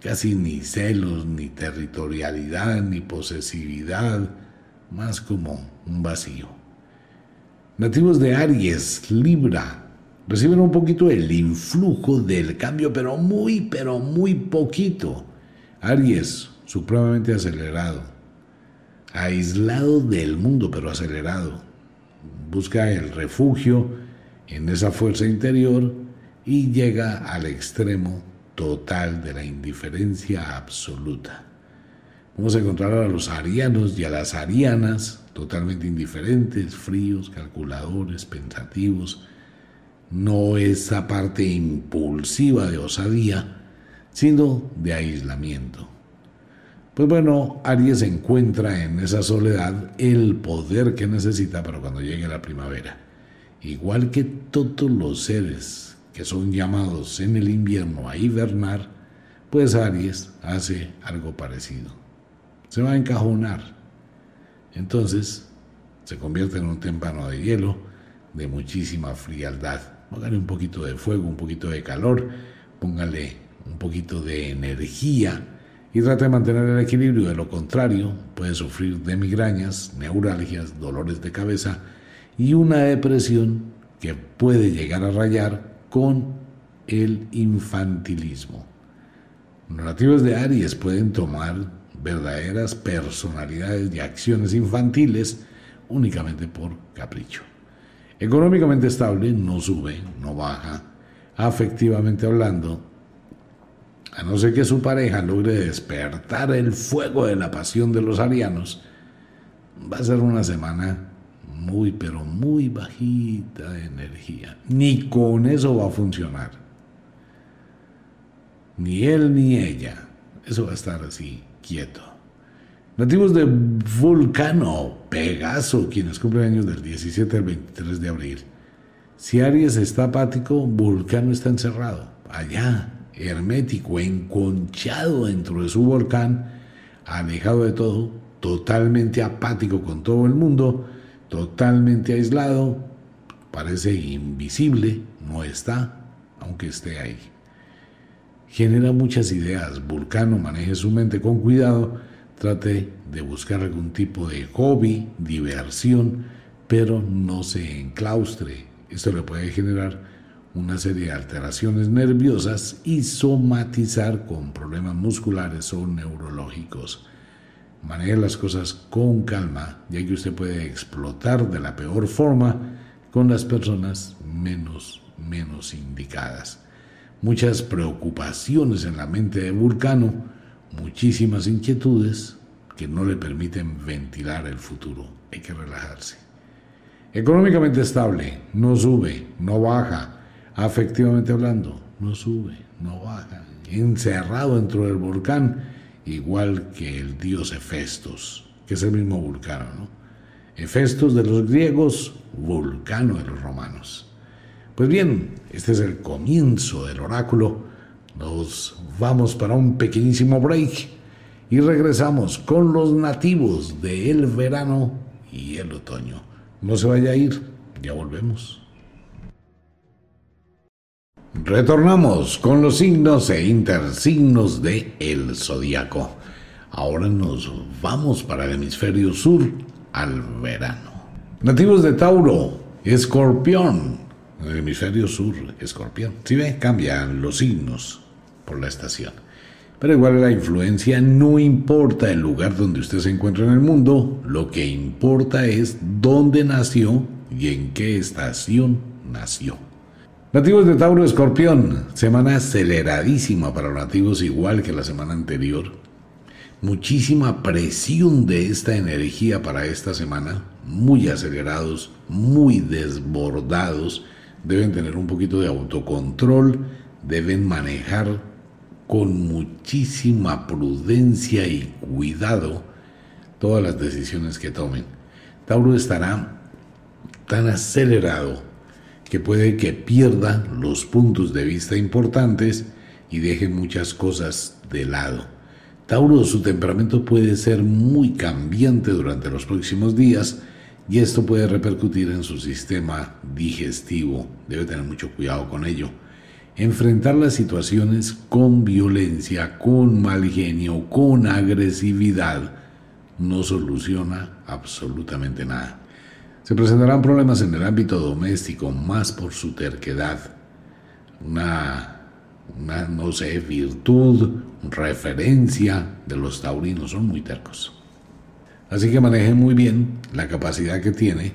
casi ni celos, ni territorialidad, ni posesividad, más como un vacío. Nativos de Aries, Libra, reciben un poquito el influjo del cambio, pero muy, pero muy poquito. Aries, supremamente acelerado, aislado del mundo, pero acelerado. Busca el refugio en esa fuerza interior y llega al extremo total de la indiferencia absoluta. Vamos a encontrar a los arianos y a las arianas totalmente indiferentes, fríos, calculadores, pensativos. No esa parte impulsiva de osadía, sino de aislamiento. Pues bueno, Aries encuentra en esa soledad el poder que necesita para cuando llegue la primavera. Igual que todos los seres que son llamados en el invierno a hibernar, pues Aries hace algo parecido se va a encajonar. Entonces se convierte en un témpano de hielo de muchísima frialdad. Póngale un poquito de fuego, un poquito de calor, póngale un poquito de energía y trate de mantener el equilibrio. De lo contrario, puede sufrir de migrañas, neuralgias, dolores de cabeza y una depresión que puede llegar a rayar con el infantilismo. Los de Aries pueden tomar verdaderas personalidades y acciones infantiles únicamente por capricho. Económicamente estable, no sube, no baja. Afectivamente hablando, a no ser que su pareja logre despertar el fuego de la pasión de los arianos, va a ser una semana muy, pero muy bajita de energía. Ni con eso va a funcionar. Ni él ni ella. Eso va a estar así quieto. Nativos de Vulcano, Pegaso, quienes cumplen años del 17 al 23 de abril. Si Aries está apático, Vulcano está encerrado, allá, hermético, enconchado dentro de su volcán, alejado de todo, totalmente apático con todo el mundo, totalmente aislado, parece invisible, no está, aunque esté ahí. Genera muchas ideas, Vulcano maneje su mente con cuidado, trate de buscar algún tipo de hobby, diversión, pero no se enclaustre. Esto le puede generar una serie de alteraciones nerviosas y somatizar con problemas musculares o neurológicos. Maneje las cosas con calma, ya que usted puede explotar de la peor forma con las personas menos, menos indicadas. Muchas preocupaciones en la mente de Vulcano, muchísimas inquietudes que no le permiten ventilar el futuro. Hay que relajarse. Económicamente estable, no sube, no baja, afectivamente hablando, no sube, no baja, encerrado dentro del volcán, igual que el dios Hefestos, que es el mismo vulcano, ¿no? Hefestos de los griegos, vulcano de los romanos. Pues bien, este es el comienzo del oráculo. Nos vamos para un pequeñísimo break y regresamos con los nativos del verano y el otoño. No se vaya a ir, ya volvemos. Retornamos con los signos e intersignos de el zodiaco. Ahora nos vamos para el hemisferio sur al verano. Nativos de Tauro, Escorpión. El hemisferio sur, Escorpión. Si ve, cambian los signos por la estación. Pero igual la influencia no importa el lugar donde usted se encuentra en el mundo, lo que importa es dónde nació y en qué estación nació. Nativos de Tauro Escorpión, semana aceleradísima para los nativos igual que la semana anterior. Muchísima presión de esta energía para esta semana, muy acelerados, muy desbordados, deben tener un poquito de autocontrol, deben manejar con muchísima prudencia y cuidado todas las decisiones que tomen. Tauro estará tan acelerado que puede que pierda los puntos de vista importantes y deje muchas cosas de lado. Tauro, su temperamento puede ser muy cambiante durante los próximos días y esto puede repercutir en su sistema digestivo. Debe tener mucho cuidado con ello. Enfrentar las situaciones con violencia, con mal genio, con agresividad, no soluciona absolutamente nada. Se presentarán problemas en el ámbito doméstico, más por su terquedad. Una, no sé, virtud, referencia de los taurinos, son muy tercos. Así que manejen muy bien la capacidad que tiene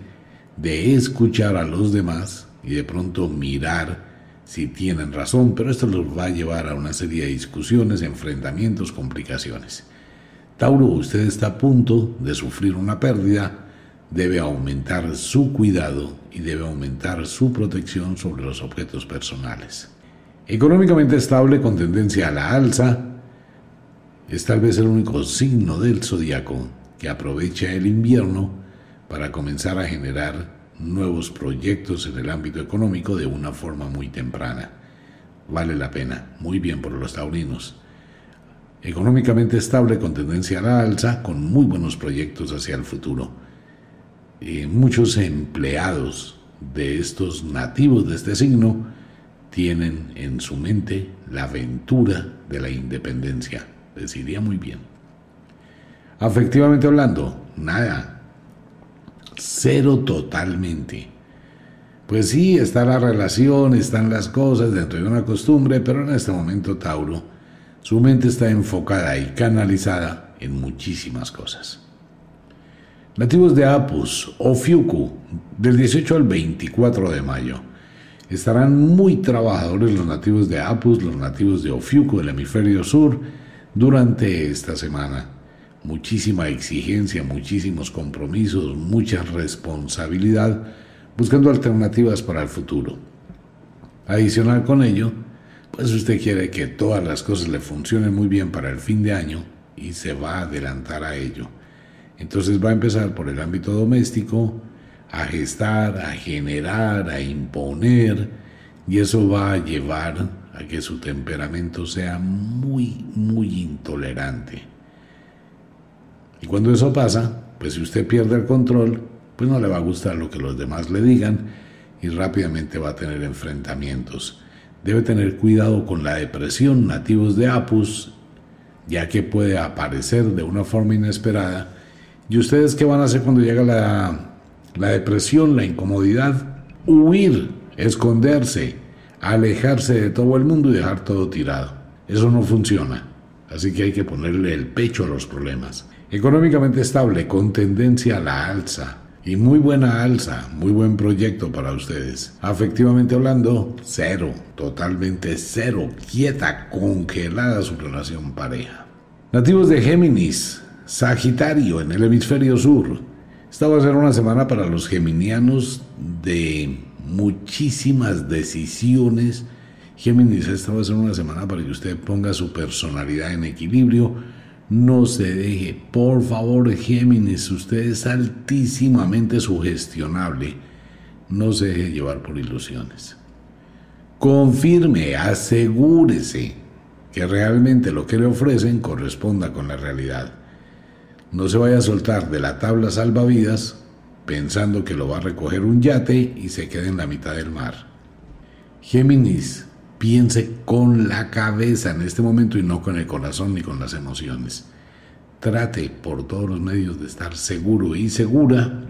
de escuchar a los demás y de pronto mirar si tienen razón, pero esto los va a llevar a una serie de discusiones, enfrentamientos, complicaciones. Tauro, usted está a punto de sufrir una pérdida debe aumentar su cuidado y debe aumentar su protección sobre los objetos personales. Económicamente estable con tendencia a la alza, es tal vez el único signo del zodiaco que aprovecha el invierno para comenzar a generar nuevos proyectos en el ámbito económico de una forma muy temprana. Vale la pena, muy bien por los taurinos. Económicamente estable con tendencia a la alza, con muy buenos proyectos hacia el futuro muchos empleados de estos nativos de este signo tienen en su mente la aventura de la independencia. Les iría muy bien. Afectivamente hablando, nada. Cero totalmente. Pues sí, está la relación, están las cosas dentro de una costumbre, pero en este momento Tauro, su mente está enfocada y canalizada en muchísimas cosas. Nativos de Apus o Fiuku, del 18 al 24 de mayo. Estarán muy trabajadores los nativos de Apus, los nativos de Ofiuku del hemisferio sur durante esta semana. Muchísima exigencia, muchísimos compromisos, mucha responsabilidad, buscando alternativas para el futuro. Adicional con ello, pues usted quiere que todas las cosas le funcionen muy bien para el fin de año y se va a adelantar a ello. Entonces va a empezar por el ámbito doméstico, a gestar, a generar, a imponer, y eso va a llevar a que su temperamento sea muy, muy intolerante. Y cuando eso pasa, pues si usted pierde el control, pues no le va a gustar lo que los demás le digan, y rápidamente va a tener enfrentamientos. Debe tener cuidado con la depresión, nativos de Apus, ya que puede aparecer de una forma inesperada. ¿Y ustedes qué van a hacer cuando llega la, la depresión, la incomodidad? Huir, esconderse, alejarse de todo el mundo y dejar todo tirado. Eso no funciona. Así que hay que ponerle el pecho a los problemas. Económicamente estable, con tendencia a la alza. Y muy buena alza, muy buen proyecto para ustedes. Afectivamente hablando, cero, totalmente cero, quieta, congelada su relación pareja. Nativos de Géminis, Sagitario en el hemisferio sur. Esta va a ser una semana para los geminianos de muchísimas decisiones. Géminis, esta va a ser una semana para que usted ponga su personalidad en equilibrio no se deje, por favor, Géminis, usted es altísimamente sugestionable. No se deje llevar por ilusiones. Confirme, asegúrese que realmente lo que le ofrecen corresponda con la realidad. No se vaya a soltar de la tabla salvavidas pensando que lo va a recoger un yate y se quede en la mitad del mar. Géminis, Piense con la cabeza en este momento y no con el corazón ni con las emociones. Trate por todos los medios de estar seguro y segura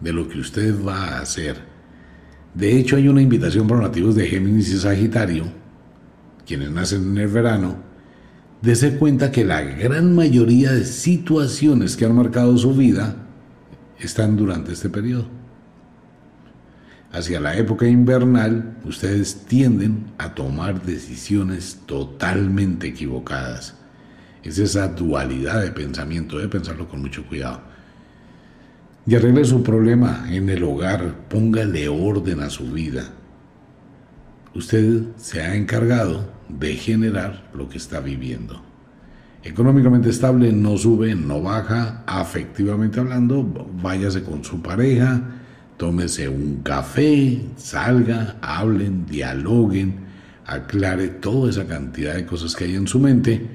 de lo que usted va a hacer. De hecho, hay una invitación para nativos de Géminis y Sagitario, quienes nacen en el verano, dese cuenta que la gran mayoría de situaciones que han marcado su vida están durante este periodo hacia la época invernal, ustedes tienden a tomar decisiones totalmente equivocadas. Es esa dualidad de pensamiento, debe pensarlo con mucho cuidado. Y arregle su problema en el hogar, póngale orden a su vida. Usted se ha encargado de generar lo que está viviendo. Económicamente estable, no sube, no baja, afectivamente hablando, váyase con su pareja, tómese un café, salga, hablen, dialoguen, aclare toda esa cantidad de cosas que hay en su mente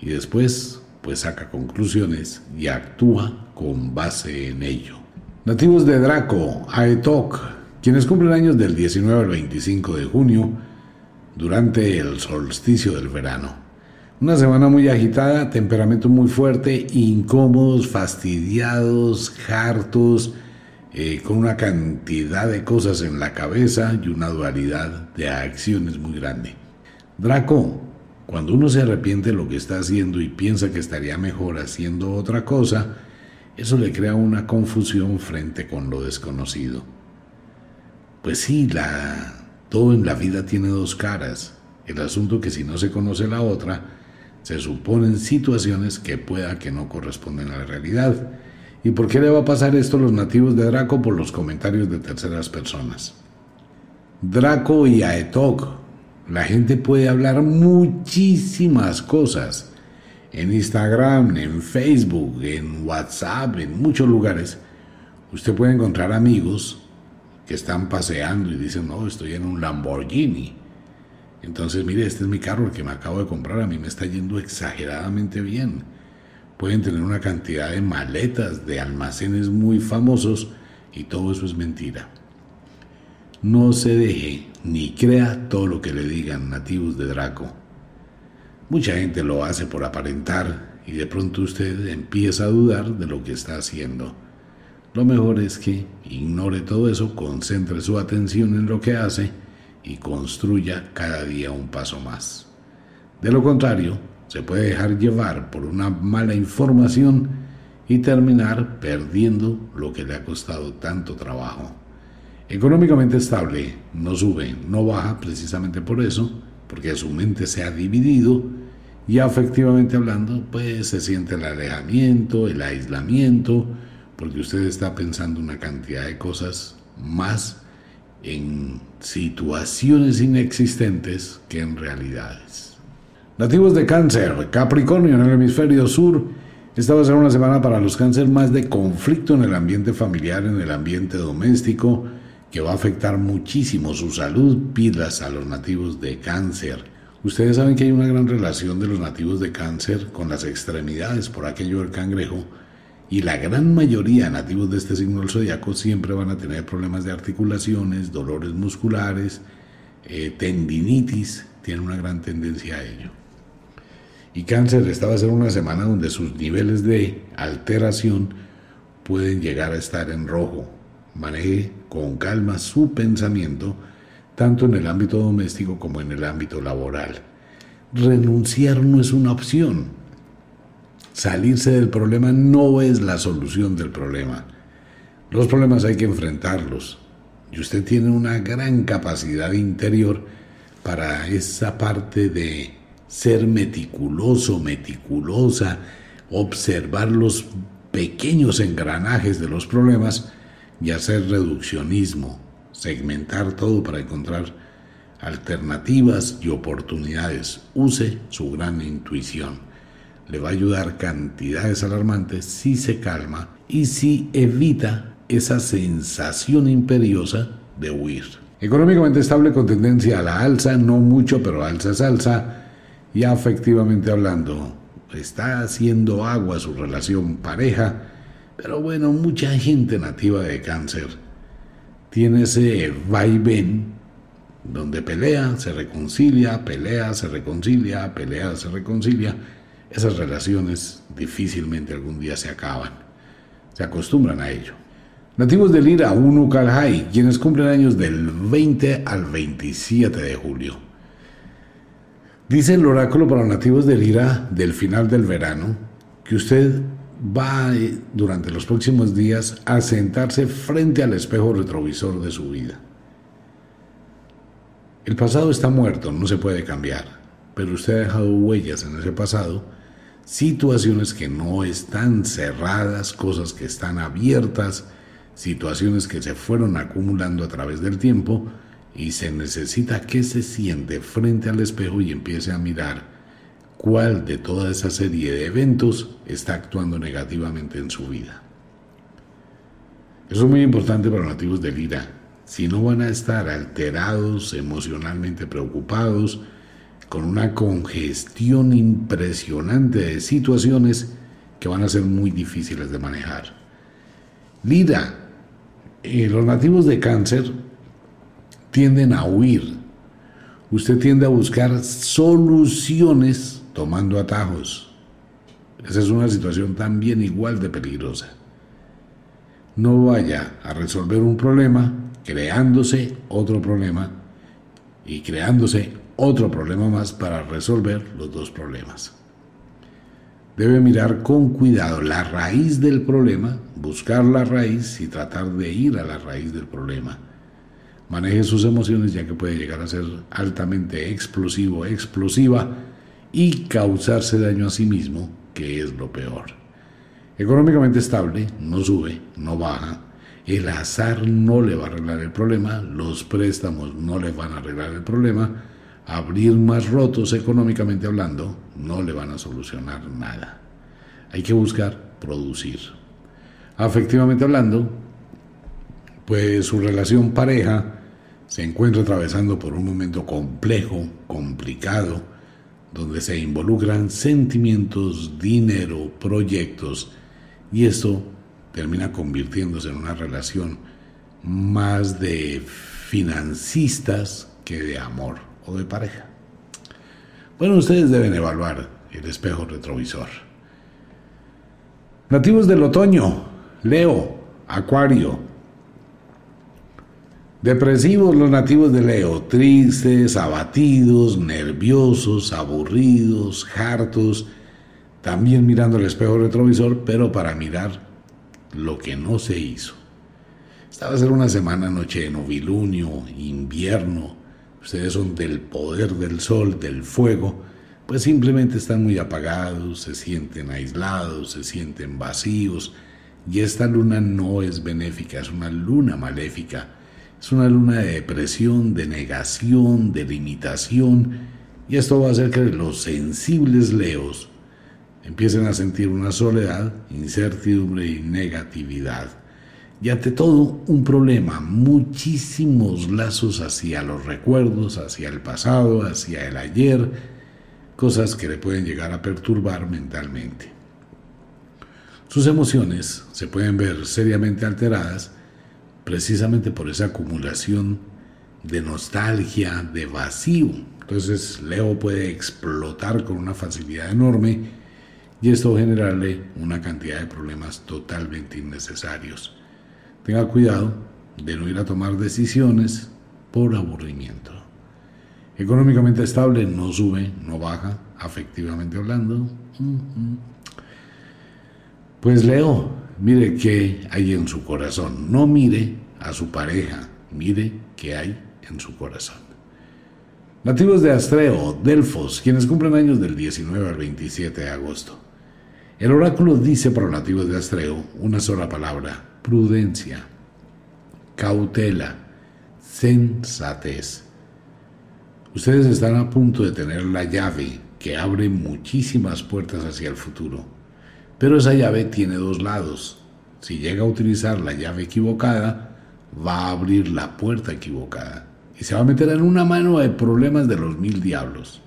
y después pues saca conclusiones y actúa con base en ello. Nativos de Draco, Aetok, quienes cumplen años del 19 al 25 de junio durante el solsticio del verano. Una semana muy agitada, temperamento muy fuerte, incómodos, fastidiados, hartos, eh, con una cantidad de cosas en la cabeza y una dualidad de acciones muy grande. Draco, cuando uno se arrepiente de lo que está haciendo y piensa que estaría mejor haciendo otra cosa, eso le crea una confusión frente con lo desconocido. Pues sí, la, todo en la vida tiene dos caras. El asunto que si no se conoce la otra, se suponen situaciones que pueda que no corresponden a la realidad ¿Y por qué le va a pasar esto a los nativos de Draco? Por los comentarios de terceras personas. Draco y Aetok. La gente puede hablar muchísimas cosas. En Instagram, en Facebook, en WhatsApp, en muchos lugares. Usted puede encontrar amigos que están paseando y dicen, no, estoy en un Lamborghini. Entonces, mire, este es mi carro, el que me acabo de comprar, a mí me está yendo exageradamente bien pueden tener una cantidad de maletas, de almacenes muy famosos y todo eso es mentira. No se deje ni crea todo lo que le digan nativos de Draco. Mucha gente lo hace por aparentar y de pronto usted empieza a dudar de lo que está haciendo. Lo mejor es que ignore todo eso, concentre su atención en lo que hace y construya cada día un paso más. De lo contrario, se puede dejar llevar por una mala información y terminar perdiendo lo que le ha costado tanto trabajo. Económicamente estable, no sube, no baja precisamente por eso, porque su mente se ha dividido y afectivamente hablando, pues se siente el alejamiento, el aislamiento, porque usted está pensando una cantidad de cosas más en situaciones inexistentes que en realidades. Nativos de cáncer, Capricornio en el hemisferio sur. Esta va a ser una semana para los cáncer más de conflicto en el ambiente familiar, en el ambiente doméstico, que va a afectar muchísimo su salud. Pilas a los nativos de cáncer. Ustedes saben que hay una gran relación de los nativos de cáncer con las extremidades, por aquello del cangrejo, Y la gran mayoría nativos de este signo del zodiaco siempre van a tener problemas de articulaciones, dolores musculares, eh, tendinitis, tienen una gran tendencia a ello. Y cáncer, esta va a ser una semana donde sus niveles de alteración pueden llegar a estar en rojo. Maneje con calma su pensamiento, tanto en el ámbito doméstico como en el ámbito laboral. Renunciar no es una opción. Salirse del problema no es la solución del problema. Los problemas hay que enfrentarlos. Y usted tiene una gran capacidad interior para esa parte de ser meticuloso, meticulosa, observar los pequeños engranajes de los problemas y hacer reduccionismo, segmentar todo para encontrar alternativas y oportunidades. Use su gran intuición le va a ayudar cantidades alarmantes si se calma y si evita esa sensación imperiosa de huir. Económicamente estable con tendencia a la alza, no mucho, pero alza es alza. Y afectivamente hablando, está haciendo agua su relación pareja, pero bueno, mucha gente nativa de cáncer tiene ese vaivén donde pelea, se reconcilia, pelea, se reconcilia, pelea, se reconcilia esas relaciones difícilmente algún día se acaban. Se acostumbran a ello. Nativos del Lira 1 Calhai, quienes cumplen años del 20 al 27 de julio. Dice el oráculo para los nativos del Lira del final del verano que usted va eh, durante los próximos días a sentarse frente al espejo retrovisor de su vida. El pasado está muerto, no se puede cambiar, pero usted ha dejado huellas en ese pasado situaciones que no están cerradas, cosas que están abiertas, situaciones que se fueron acumulando a través del tiempo y se necesita que se siente frente al espejo y empiece a mirar cuál de toda esa serie de eventos está actuando negativamente en su vida. Eso es muy importante para los nativos del IRA. Si no van a estar alterados, emocionalmente preocupados, con una congestión impresionante de situaciones que van a ser muy difíciles de manejar. Lida, eh, los nativos de cáncer tienden a huir. Usted tiende a buscar soluciones tomando atajos. Esa es una situación también igual de peligrosa. No vaya a resolver un problema creándose otro problema y creándose otro problema más para resolver los dos problemas. Debe mirar con cuidado la raíz del problema, buscar la raíz y tratar de ir a la raíz del problema. Maneje sus emociones ya que puede llegar a ser altamente explosivo, explosiva y causarse daño a sí mismo, que es lo peor. Económicamente estable, no sube, no baja. El azar no le va a arreglar el problema, los préstamos no le van a arreglar el problema abrir más rotos económicamente hablando, no le van a solucionar nada. Hay que buscar producir. Afectivamente hablando, pues su relación pareja se encuentra atravesando por un momento complejo, complicado, donde se involucran sentimientos, dinero, proyectos, y esto termina convirtiéndose en una relación más de financistas que de amor de pareja. Bueno, ustedes deben evaluar el espejo retrovisor. Nativos del otoño, Leo, Acuario. Depresivos los nativos de Leo, tristes, abatidos, nerviosos, aburridos, hartos, también mirando el espejo retrovisor, pero para mirar lo que no se hizo. Esta va a ser una semana noche de novilunio, invierno, ustedes son del poder del sol, del fuego, pues simplemente están muy apagados, se sienten aislados, se sienten vacíos, y esta luna no es benéfica, es una luna maléfica, es una luna de depresión, de negación, de limitación, y esto va a hacer que los sensibles leos empiecen a sentir una soledad, incertidumbre y negatividad y ante todo un problema, muchísimos lazos hacia los recuerdos, hacia el pasado, hacia el ayer, cosas que le pueden llegar a perturbar mentalmente. Sus emociones se pueden ver seriamente alteradas precisamente por esa acumulación de nostalgia, de vacío. Entonces Leo puede explotar con una facilidad enorme y esto generarle una cantidad de problemas totalmente innecesarios. Tenga cuidado de no ir a tomar decisiones por aburrimiento. Económicamente estable, no sube, no baja, afectivamente hablando. Pues Leo, mire qué hay en su corazón. No mire a su pareja, mire qué hay en su corazón. Nativos de Astreo, Delfos, quienes cumplen años del 19 al 27 de agosto. El oráculo dice para los nativos de Astreo una sola palabra, prudencia, cautela, sensatez. Ustedes están a punto de tener la llave que abre muchísimas puertas hacia el futuro. Pero esa llave tiene dos lados. Si llega a utilizar la llave equivocada, va a abrir la puerta equivocada y se va a meter en una mano de problemas de los mil diablos.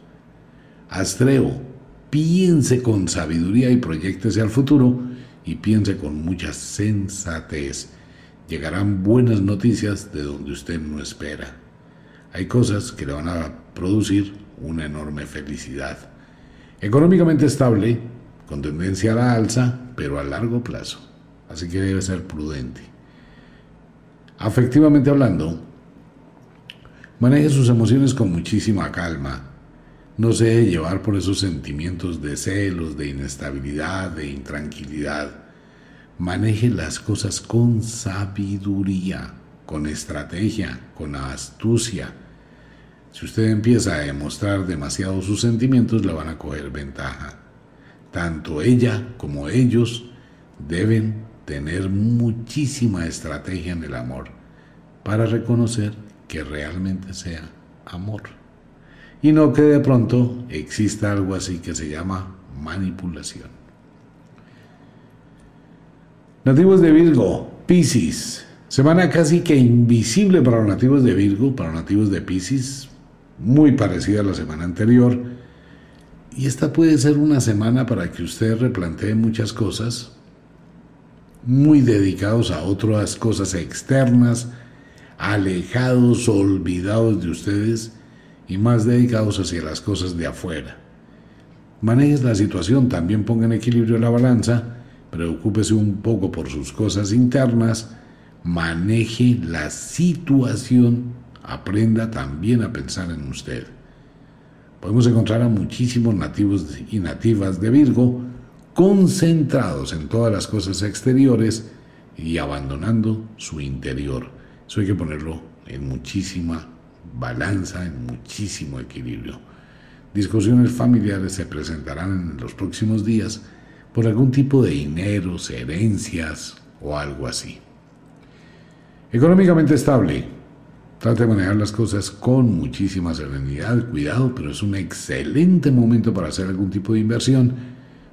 Astreo, piense con sabiduría y proyectese al futuro y piense con mucha sensatez. Llegarán buenas noticias de donde usted no espera. Hay cosas que le van a producir una enorme felicidad. Económicamente estable, con tendencia a la alza, pero a largo plazo. Así que debe ser prudente. Afectivamente hablando, maneje sus emociones con muchísima calma. No se deje llevar por esos sentimientos de celos, de inestabilidad, de intranquilidad. Maneje las cosas con sabiduría, con estrategia, con astucia si usted empieza a demostrar demasiado sus sentimientos, le van a coger ventaja. Tanto ella como ellos deben tener muchísima estrategia en el amor para reconocer que realmente sea amor. Y no que de pronto exista algo así que se llama manipulación. Nativos de Virgo, Piscis. Semana casi que invisible para los nativos de Virgo, para los nativos de Piscis, muy parecida a la semana anterior. Y esta puede ser una semana para que usted replantee muchas cosas, muy dedicados a otras cosas externas, alejados, olvidados de ustedes y más dedicados hacia las cosas de afuera. Maneje la situación, también ponga en equilibrio la balanza, preocúpese un poco por sus cosas internas, maneje la situación aprenda también a pensar en usted. Podemos encontrar a muchísimos nativos y nativas de Virgo concentrados en todas las cosas exteriores y abandonando su interior. Eso hay que ponerlo en muchísima balanza, en muchísimo equilibrio. Discusiones familiares se presentarán en los próximos días por algún tipo de dinero, herencias o algo así. Económicamente estable, Trate de manejar las cosas con muchísima serenidad, cuidado, pero es un excelente momento para hacer algún tipo de inversión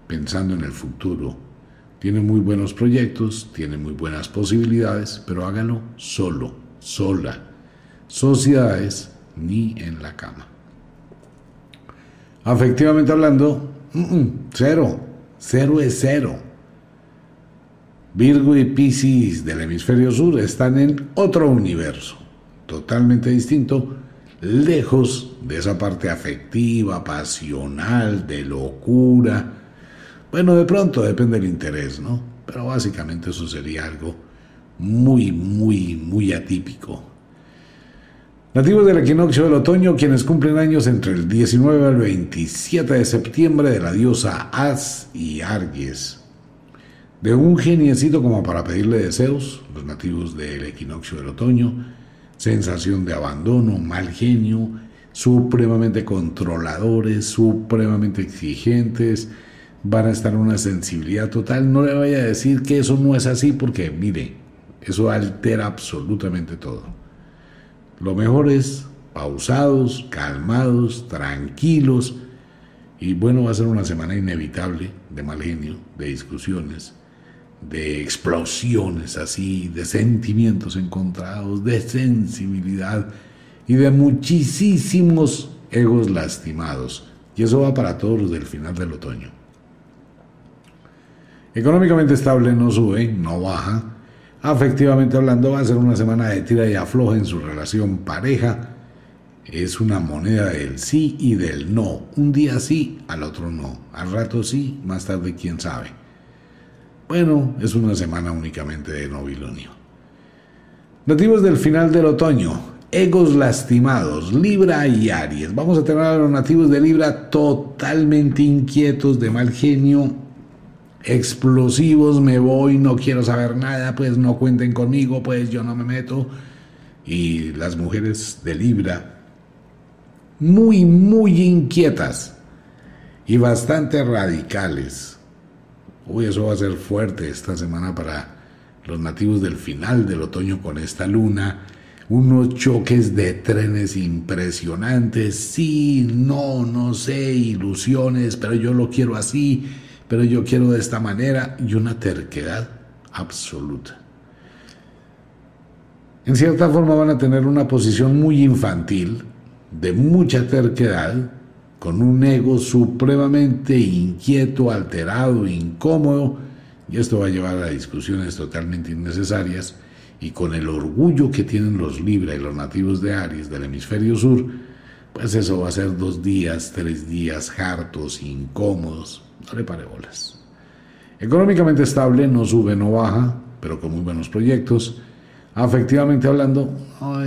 pensando en el futuro. Tiene muy buenos proyectos, tiene muy buenas posibilidades, pero hágalo solo, sola. Sociedades ni en la cama. Afectivamente hablando, cero, cero es cero. Virgo y Piscis del hemisferio sur están en otro universo totalmente distinto, lejos de esa parte afectiva, pasional, de locura. Bueno, de pronto depende del interés, ¿no? Pero básicamente eso sería algo muy, muy, muy atípico. Nativos del equinoccio del otoño, quienes cumplen años entre el 19 al 27 de septiembre de la diosa As y Arges. De un geniecito como para pedirle deseos, los nativos del equinoccio del otoño, sensación de abandono, mal genio, supremamente controladores, supremamente exigentes, van a estar en una sensibilidad total. No le vaya a decir que eso no es así porque, mire, eso altera absolutamente todo. Lo mejor es pausados, calmados, tranquilos, y bueno, va a ser una semana inevitable de mal genio, de discusiones, de explosiones así, de sentimientos encontrados, de sensibilidad y de muchísimos egos lastimados. Y eso va para todos los del final del otoño. Económicamente estable no sube, no baja. Afectivamente hablando va a ser una semana de tira y afloja en su relación pareja. Es una moneda del sí y del no. Un día sí, al otro no. Al rato sí, más tarde quién sabe. Bueno, es una semana únicamente de novilunio. Nativos del final del otoño, egos lastimados, Libra y Aries. Vamos a tener a los nativos de Libra totalmente inquietos, de mal genio, explosivos, me voy, no quiero saber nada, pues no cuenten conmigo, pues yo no me meto. Y las mujeres de Libra, muy, muy inquietas y bastante radicales Uy, eso va a ser fuerte esta semana para los nativos del final del otoño con esta luna. Unos choques de trenes impresionantes. Sí, no, no sé, ilusiones, pero yo lo quiero así, pero yo quiero de esta manera. Y una terquedad absoluta. En cierta forma van a tener una posición muy infantil, de mucha terquedad, con un ego supremamente inquieto, alterado, incómodo, y esto va a llevar a discusiones totalmente innecesarias, y con el orgullo que tienen los Libra y los nativos de Aries del hemisferio sur, pues eso va a ser dos días, tres días hartos, incómodos, no le pare bolas. Económicamente estable, no sube, no baja, pero con muy buenos proyectos, Afectivamente hablando,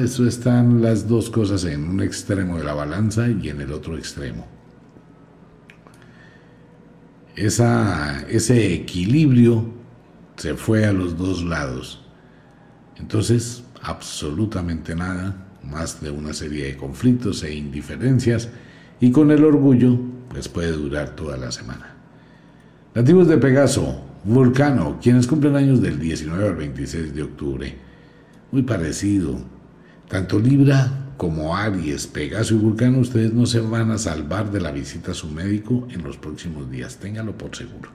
eso están las dos cosas en un extremo de la balanza y en el otro extremo. Esa, ese equilibrio se fue a los dos lados. Entonces, absolutamente nada, más de una serie de conflictos e indiferencias, y con el orgullo, pues puede durar toda la semana. Nativos de Pegaso, Vulcano, quienes cumplen años del 19 al 26 de octubre muy parecido. Tanto Libra como Aries, Pegaso y Vulcano, ustedes no se van a salvar de la visita a su médico en los próximos días, téngalo por seguro.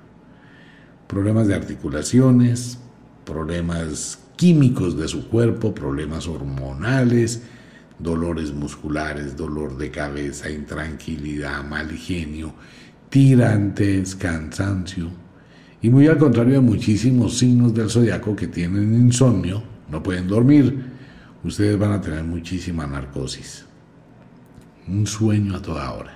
Problemas de articulaciones, problemas químicos de su cuerpo, problemas hormonales, dolores musculares, dolor de cabeza, intranquilidad, mal genio, tirantes, cansancio. Y muy al contrario de muchísimos signos del zodiaco que tienen insomnio, no pueden dormir, ustedes van a tener muchísima narcosis. Un sueño a toda hora.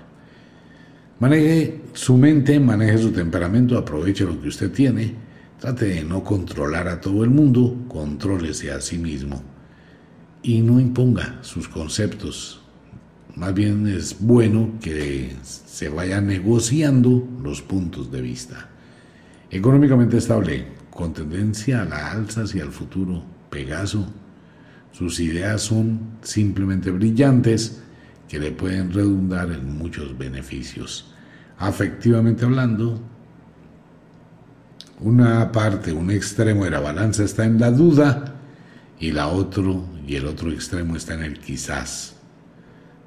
Maneje su mente, maneje su temperamento, aproveche lo que usted tiene. Trate de no controlar a todo el mundo, contrólese a sí mismo. Y no imponga sus conceptos. Más bien es bueno que se vaya negociando los puntos de vista. Económicamente estable, con tendencia a la alza hacia el futuro, Pegaso. Sus ideas son simplemente brillantes que le pueden redundar en muchos beneficios. Afectivamente hablando, una parte, un extremo de la balanza está en la duda y la otro y el otro extremo está en el quizás.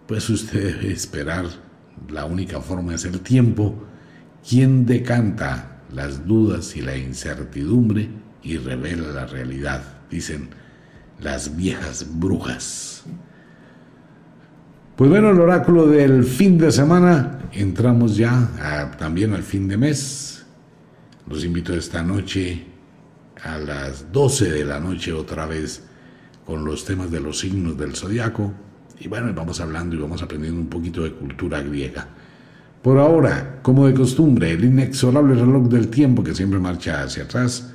Pues usted debe esperar. La única forma es el tiempo. Quien decanta las dudas y la incertidumbre y revela la realidad dicen las viejas brujas. Pues bueno, el oráculo del fin de semana, entramos ya también al fin de mes. Los invito esta noche a las 12 de la noche otra vez con los temas de los signos del zodiaco. Y bueno, vamos hablando y vamos aprendiendo un poquito de cultura griega. Por ahora, como de costumbre, el inexorable reloj del tiempo que siempre marcha hacia atrás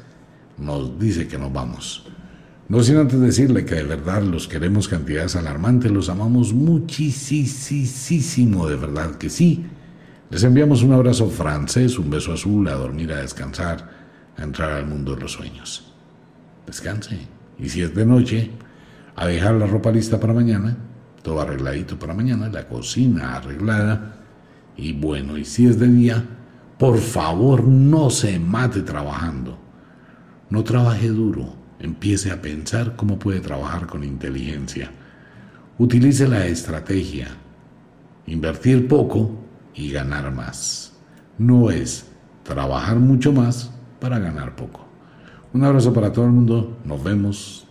nos dice que nos vamos. No sin antes decirle que de verdad los queremos cantidades alarmantes, los amamos muchísimo, de verdad que sí. Les enviamos un abrazo francés, un beso azul, a dormir, a descansar, a entrar al mundo de los sueños. Descanse. Y si es de noche, a dejar la ropa lista para mañana, todo arregladito para mañana, la cocina arreglada. Y bueno, y si es de día, por favor no se mate trabajando. No trabaje duro empiece a pensar cómo puede trabajar con inteligencia. Utilice la estrategia. Invertir poco y ganar más. No es trabajar mucho más para ganar poco. Un abrazo para todo el mundo. Nos vemos